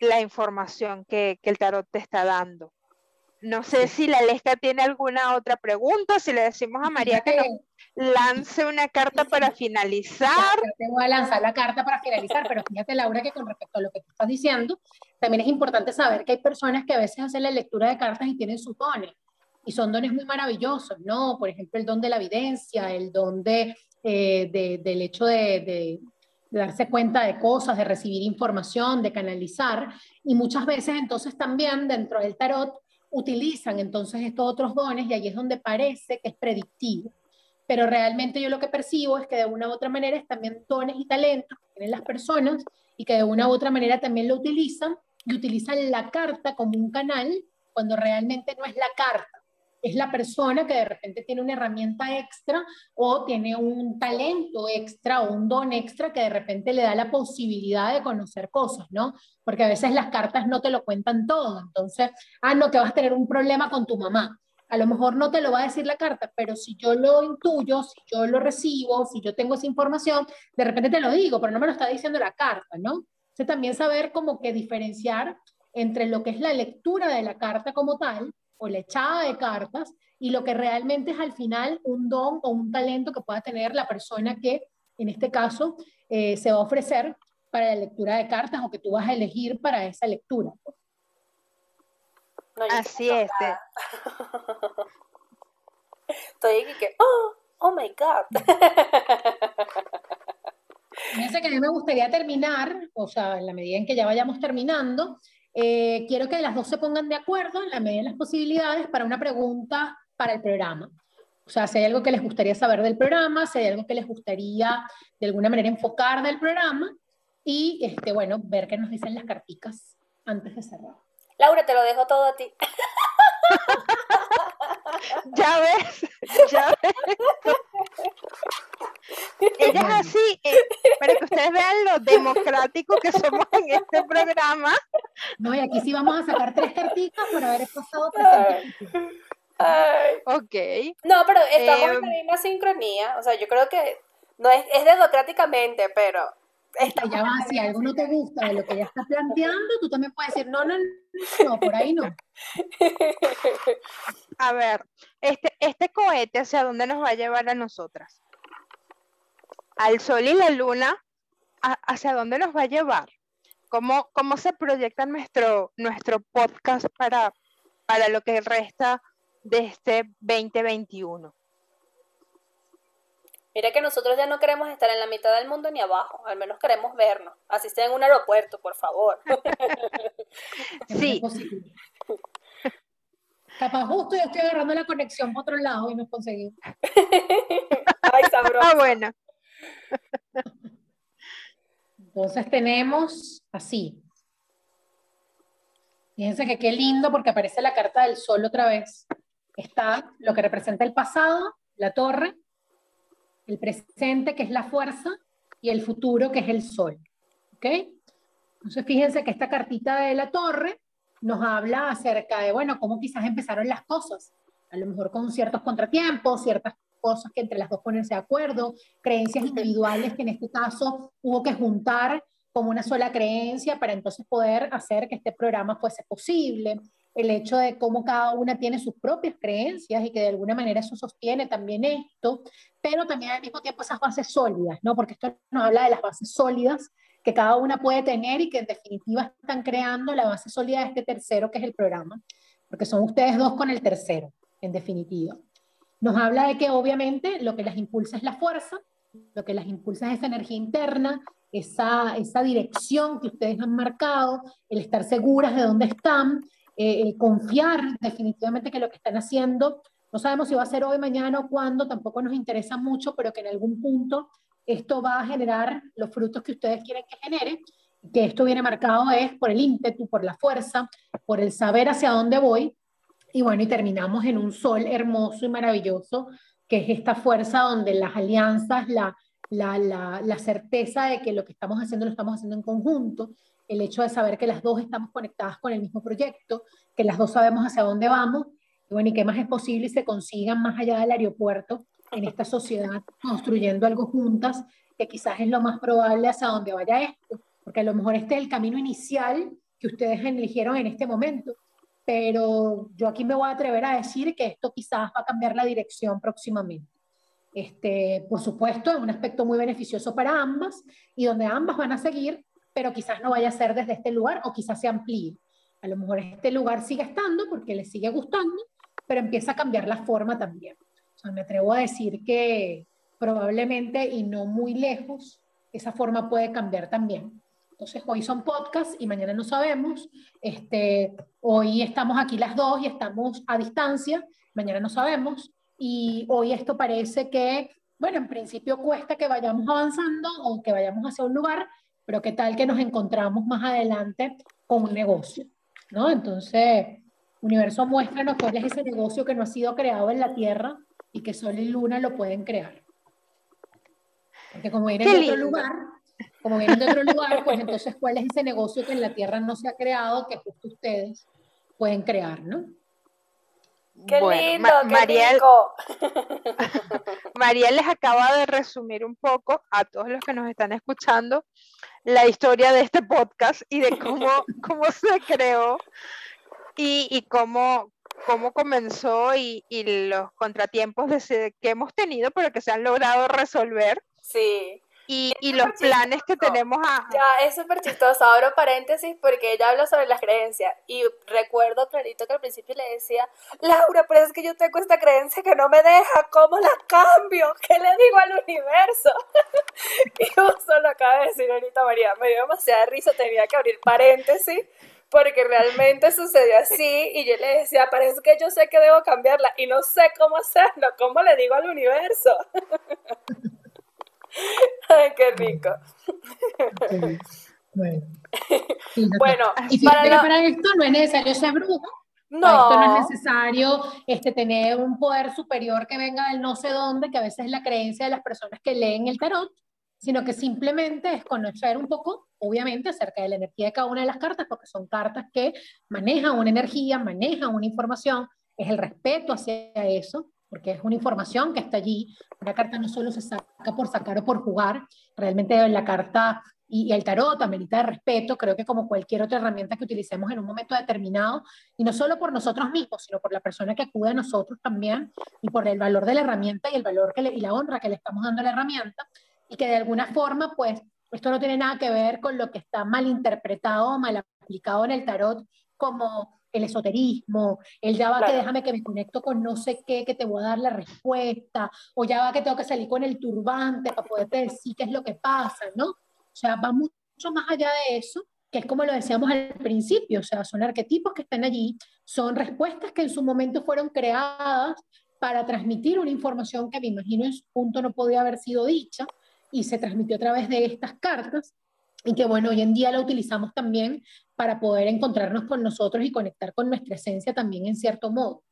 la información que, que el tarot te está dando. No sé si la Lesca tiene alguna otra pregunta, si le decimos a María que nos lance una carta para finalizar. te voy a lanzar la carta para finalizar, pero fíjate Laura que con respecto a lo que tú estás diciendo, también es importante saber que hay personas que a veces hacen la lectura de cartas y tienen sus dones, y son dones muy maravillosos, ¿no? Por ejemplo, el don de la evidencia, el don de, eh, del hecho de, de darse cuenta de cosas, de recibir información, de canalizar, y muchas veces entonces también dentro del tarot utilizan entonces estos otros dones y ahí es donde parece que es predictivo. Pero realmente yo lo que percibo es que de una u otra manera es también dones y talentos que tienen las personas y que de una u otra manera también lo utilizan y utilizan la carta como un canal cuando realmente no es la carta es la persona que de repente tiene una herramienta extra o tiene un talento extra o un don extra que de repente le da la posibilidad de conocer cosas, ¿no? Porque a veces las cartas no te lo cuentan todo. Entonces, ah, no, que vas a tener un problema con tu mamá. A lo mejor no te lo va a decir la carta, pero si yo lo intuyo, si yo lo recibo, si yo tengo esa información, de repente te lo digo, pero no me lo está diciendo la carta, ¿no? Entonces también saber como que diferenciar entre lo que es la lectura de la carta como tal o la echada de cartas y lo que realmente es al final un don o un talento que pueda tener la persona que en este caso eh, se va a ofrecer para la lectura de cartas o que tú vas a elegir para esa lectura. Así es. Estoy aquí que, oh, oh my God. Fíjense que a mí me gustaría terminar, o sea, en la medida en que ya vayamos terminando, eh, quiero que las dos se pongan de acuerdo en la medida de las posibilidades para una pregunta para el programa. O sea, si hay algo que les gustaría saber del programa, si hay algo que les gustaría de alguna manera enfocar del programa y, este, bueno, ver qué nos dicen las carticas antes de cerrar. Laura, te lo dejo todo a ti. ya ves, ya ves. Ella es así, eh, para que ustedes vean lo democrático que somos en este programa. No, y aquí sí vamos a sacar tres cartitas por haber pasado Ay. Ok. No, pero estamos en la em, misma sincronía. O sea, yo creo que no es, es democráticamente, pero ya va, si algo no te gusta de lo que ella está planteando, tú también puedes decir, no, no, no, por ahí no. A ver, este, este cohete, ¿hacia dónde nos va a llevar a nosotras? Al sol y la luna, ¿hacia dónde nos va a llevar? ¿Cómo, cómo se proyecta nuestro, nuestro podcast para, para lo que resta de este 2021? Mira que nosotros ya no queremos estar en la mitad del mundo ni abajo, al menos queremos vernos. Así sea en un aeropuerto, por favor. sí. Capaz justo yo estoy agarrando la conexión por otro lado y no conseguí. Ay, sabroso. Ah, bueno. Entonces tenemos así. Fíjense que qué lindo porque aparece la carta del sol otra vez. Está lo que representa el pasado, la torre, el presente, que es la fuerza, y el futuro, que es el sol. ¿Ok? Entonces fíjense que esta cartita de la torre nos habla acerca de, bueno, cómo quizás empezaron las cosas. A lo mejor con ciertos contratiempos, ciertas cosas que entre las dos ponerse de acuerdo, creencias individuales que en este caso hubo que juntar como una sola creencia para entonces poder hacer que este programa fuese posible, el hecho de cómo cada una tiene sus propias creencias y que de alguna manera eso sostiene también esto, pero también al mismo tiempo esas bases sólidas, ¿no? Porque esto nos habla de las bases sólidas que cada una puede tener y que en definitiva están creando la base sólida de este tercero que es el programa, porque son ustedes dos con el tercero, en definitiva. Nos habla de que obviamente lo que las impulsa es la fuerza, lo que las impulsa es esa energía interna, esa, esa dirección que ustedes han marcado, el estar seguras de dónde están, eh, confiar definitivamente que lo que están haciendo, no sabemos si va a ser hoy, mañana o cuándo, tampoco nos interesa mucho, pero que en algún punto esto va a generar los frutos que ustedes quieren que genere, que esto viene marcado es por el ímpetu, por la fuerza, por el saber hacia dónde voy, y bueno, y terminamos en un sol hermoso y maravilloso, que es esta fuerza donde las alianzas, la, la, la, la certeza de que lo que estamos haciendo lo estamos haciendo en conjunto, el hecho de saber que las dos estamos conectadas con el mismo proyecto, que las dos sabemos hacia dónde vamos, y bueno, y qué más es posible y se consigan más allá del aeropuerto en esta sociedad construyendo algo juntas, que quizás es lo más probable hacia dónde vaya esto, porque a lo mejor este es el camino inicial que ustedes eligieron en este momento, pero yo aquí me voy a atrever a decir que esto quizás va a cambiar la dirección próximamente. Este, por supuesto, es un aspecto muy beneficioso para ambas y donde ambas van a seguir pero quizás no vaya a ser desde este lugar o quizás se amplíe. A lo mejor este lugar sigue estando porque le sigue gustando, pero empieza a cambiar la forma también. O sea, me atrevo a decir que probablemente y no muy lejos, esa forma puede cambiar también. Entonces, hoy son podcasts y mañana no sabemos. Este, hoy estamos aquí las dos y estamos a distancia, mañana no sabemos. Y hoy esto parece que, bueno, en principio cuesta que vayamos avanzando o que vayamos hacia un lugar, pero qué tal que nos encontramos más adelante con un negocio, ¿no? Entonces, universo, muéstranos cuál es ese negocio que no ha sido creado en la Tierra y que Sol y Luna lo pueden crear. Porque como vienen de otro lugar, como vienen de otro lugar, pues entonces cuál es ese negocio que en la Tierra no se ha creado, que justo ustedes pueden crear, ¿no? Qué lindo, qué Mariel, rico. Mariel les acaba de resumir un poco a todos los que nos están escuchando la historia de este podcast y de cómo, cómo se creó y, y cómo, cómo comenzó y, y los contratiempos de, que hemos tenido, pero que se han logrado resolver. Sí y, y los planes que tenemos a... Ya, es súper chistoso. Abro paréntesis porque ella habla sobre las creencias y recuerdo clarito que al principio le decía, Laura, pero es que yo tengo esta creencia que no me deja, ¿cómo la cambio? ¿Qué le digo al universo? y justo lo acaba de decir ahorita María, me dio demasiada risa, tenía que abrir paréntesis porque realmente sucedió así y yo le decía, parece que yo sé que debo cambiarla y no sé cómo hacerlo, ¿cómo le digo al universo? Ay, qué rico. Bueno, bueno y para, para esto no es necesario ser brujo. No. esto no es necesario este, tener un poder superior que venga del no sé dónde, que a veces es la creencia de las personas que leen el tarot, sino que simplemente es conocer un poco, obviamente, acerca de la energía de cada una de las cartas, porque son cartas que manejan una energía, manejan una información, es el respeto hacia eso, porque es una información que está allí. Una carta no solo se saca por sacar o por jugar, realmente la carta y, el tarot amerita respeto, creo que como cualquier otra herramienta que utilicemos en un momento determinado, y no solo por nosotros mismos, sino por la persona que acude a nosotros también, y por el valor de la herramienta y el valor que y la honra que le estamos dando a la herramienta, y que de alguna forma, pues, Esto no tiene nada que ver con lo que está mal interpretado o mal aplicado en el tarot como el esoterismo, el ya va que déjame que me conecto con no sé qué, que te voy a dar la respuesta, o ya va que tengo que salir con el turbante para poderte decir qué es lo que pasa, ¿no? O sea, va mucho más allá de eso, que es como lo decíamos al principio, o sea, son arquetipos que están allí, son respuestas que en su momento fueron creadas para transmitir una información que me imagino en su punto no podía haber sido dicha y se transmitió a través de estas cartas y que bueno, hoy en día la utilizamos también para poder encontrarnos con nosotros y conectar con nuestra esencia también en cierto modo.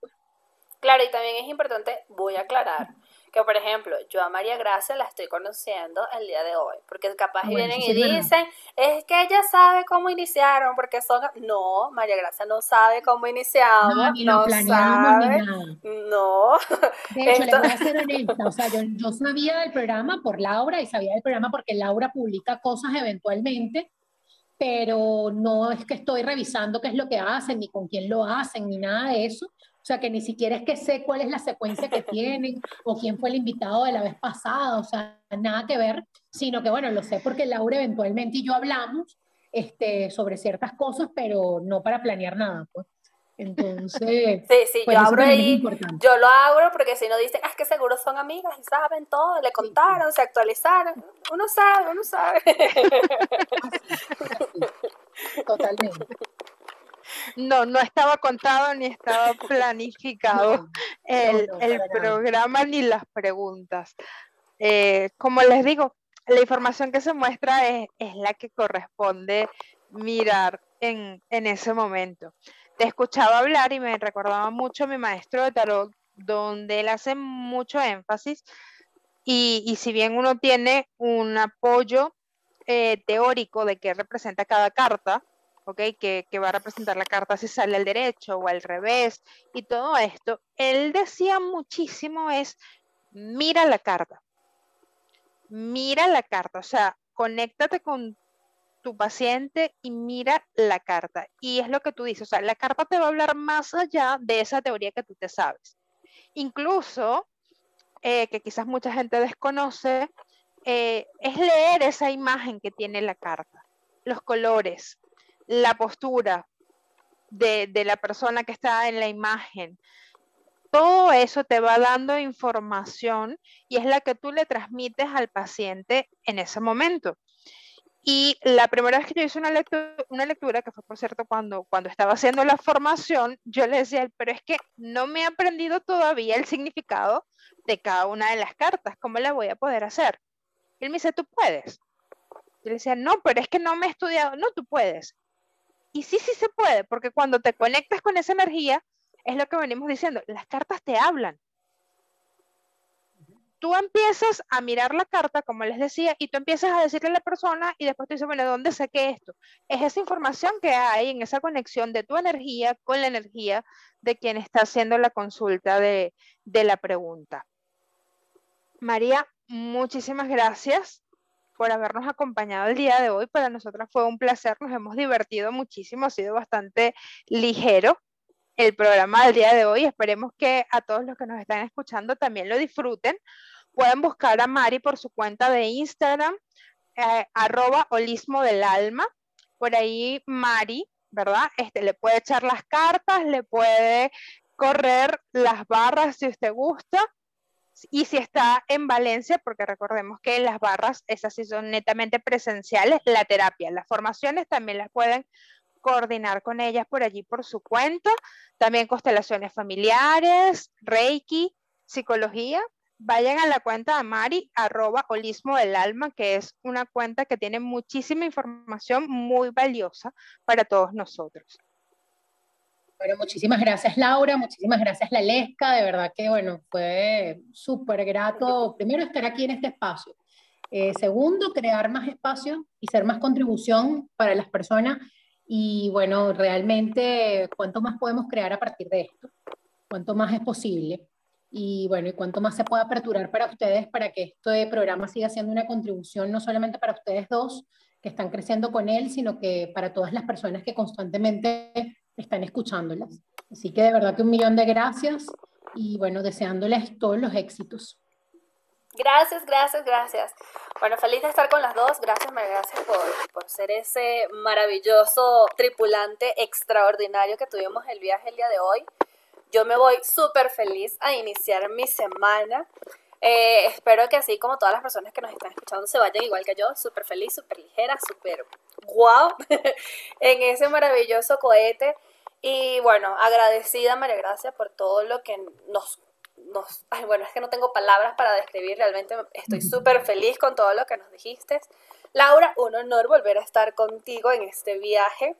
Claro, y también es importante, voy a aclarar, que por ejemplo, yo a María Gracia la estoy conociendo el día de hoy, porque capaz ah, vienen y dicen, es que ella sabe cómo iniciaron, porque son, no, María Gracia no sabe cómo iniciamos, no, no sabe, no. De hecho, le voy a ser honesta, o sea, yo, yo sabía del programa por Laura y sabía del programa porque Laura publica cosas eventualmente, pero no es que estoy revisando qué es lo que hacen, ni con quién lo hacen, ni nada de eso. O sea, que ni siquiera es que sé cuál es la secuencia que tienen o quién fue el invitado de la vez pasada, o sea, nada que ver, sino que bueno, lo sé porque Laura eventualmente y yo hablamos este, sobre ciertas cosas, pero no para planear nada, pues. Entonces, sí, sí, pues yo abro ahí, yo lo abro porque si no dicen, ah, es que seguro son amigas y saben todo, le contaron, se actualizaron, uno sabe, uno sabe. Totalmente. No, no estaba contado ni estaba planificado el, programa ni las preguntas. Eh, como les digo, la información que se muestra es, la que corresponde mirar en, ese momento. Te escuchaba hablar y me recordaba mucho a mi maestro de tarot, donde él hace mucho énfasis y, si bien uno tiene un apoyo eh, teórico de qué representa cada carta, que, va a representar la carta si sale al derecho o al revés y todo esto, él decía muchísimo es, mira la carta, mira la carta, o sea, conéctate con tu paciente y mira la carta. Y es lo que tú dices, o sea, la carta te va a hablar más allá de esa teoría que tú te sabes. Incluso, eh, que quizás mucha gente desconoce, eh, es leer esa imagen que tiene la carta, los colores, la postura de, la persona que está en la imagen. Todo eso te va dando información y es la que tú le transmites al paciente en ese momento. Y la primera vez que yo hice una lectura, una lectura que fue por cierto cuando, cuando estaba haciendo la formación, yo le decía, pero es que no me he aprendido todavía el significado de cada una de las cartas, ¿cómo la voy a poder hacer? él me dice, tú puedes. Yo le decía, no, pero es que no me he estudiado, no, tú puedes. Y sí, sí se puede, porque cuando te conectas con esa energía, es lo que venimos diciendo, las cartas te hablan. Tú empiezas a mirar la carta, como les decía, y tú empiezas a decirle a la persona y después te dices, bueno, ¿dónde saqué esto? Es esa información que hay en esa conexión de tu energía con la energía de quien está haciendo la consulta de, de la pregunta. María, muchísimas gracias por habernos acompañado el día de hoy. Para nosotras fue un placer, nos hemos divertido muchísimo, ha sido bastante ligero el programa del día de hoy. Esperemos que a todos los que nos están escuchando también lo disfruten. Pueden buscar a Mari por su cuenta de Instagram, eh, arroba del alma. Por ahí Mari, ¿verdad? Este, le puede echar las cartas, le puede correr las barras si usted gusta y si está en Valencia, porque recordemos que las barras, esas sí son netamente presenciales, la terapia, las formaciones también las pueden coordinar con ellas por allí por su cuenta, también constelaciones familiares, Reiki, psicología, vayan a la cuenta de Mari, arroba holismo del alma, que es una cuenta que tiene muchísima información muy valiosa para todos nosotros. Bueno, muchísimas gracias Laura, muchísimas gracias Lalesca, de verdad que bueno, fue súper grato primero estar aquí en este espacio, eh, segundo, crear más espacio y ser más contribución para las personas y bueno, realmente cuánto más podemos crear a partir de esto, cuánto más es posible y bueno, y cuánto más se puede aperturar para ustedes para que este programa siga siendo una contribución no solamente para ustedes dos que están creciendo con él, sino que para todas las personas que constantemente están escuchándolas. Así que de verdad que un millón de gracias y bueno, deseándoles todos los éxitos. Gracias, gracias, gracias. Bueno, feliz de estar con las dos. Gracias, María, gracias por, por ser ese maravilloso tripulante extraordinario que tuvimos el viaje el día de hoy. Yo me voy súper feliz a iniciar mi semana. Eh, espero que así como todas las personas que nos están escuchando se vayan igual que yo, súper feliz, súper ligera, súper guau en ese maravilloso cohete. Y bueno, agradecida María Gracia por todo lo que nos ay, bueno, es que no tengo palabras para describir, realmente estoy súper feliz con todo lo que nos dijiste. Laura, un honor volver a estar contigo en este viaje.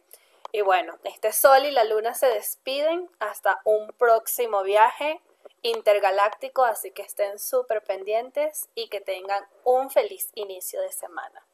Y bueno, este sol y la luna se despiden hasta un próximo viaje intergaláctico, así que estén súper pendientes y que tengan un feliz inicio de semana.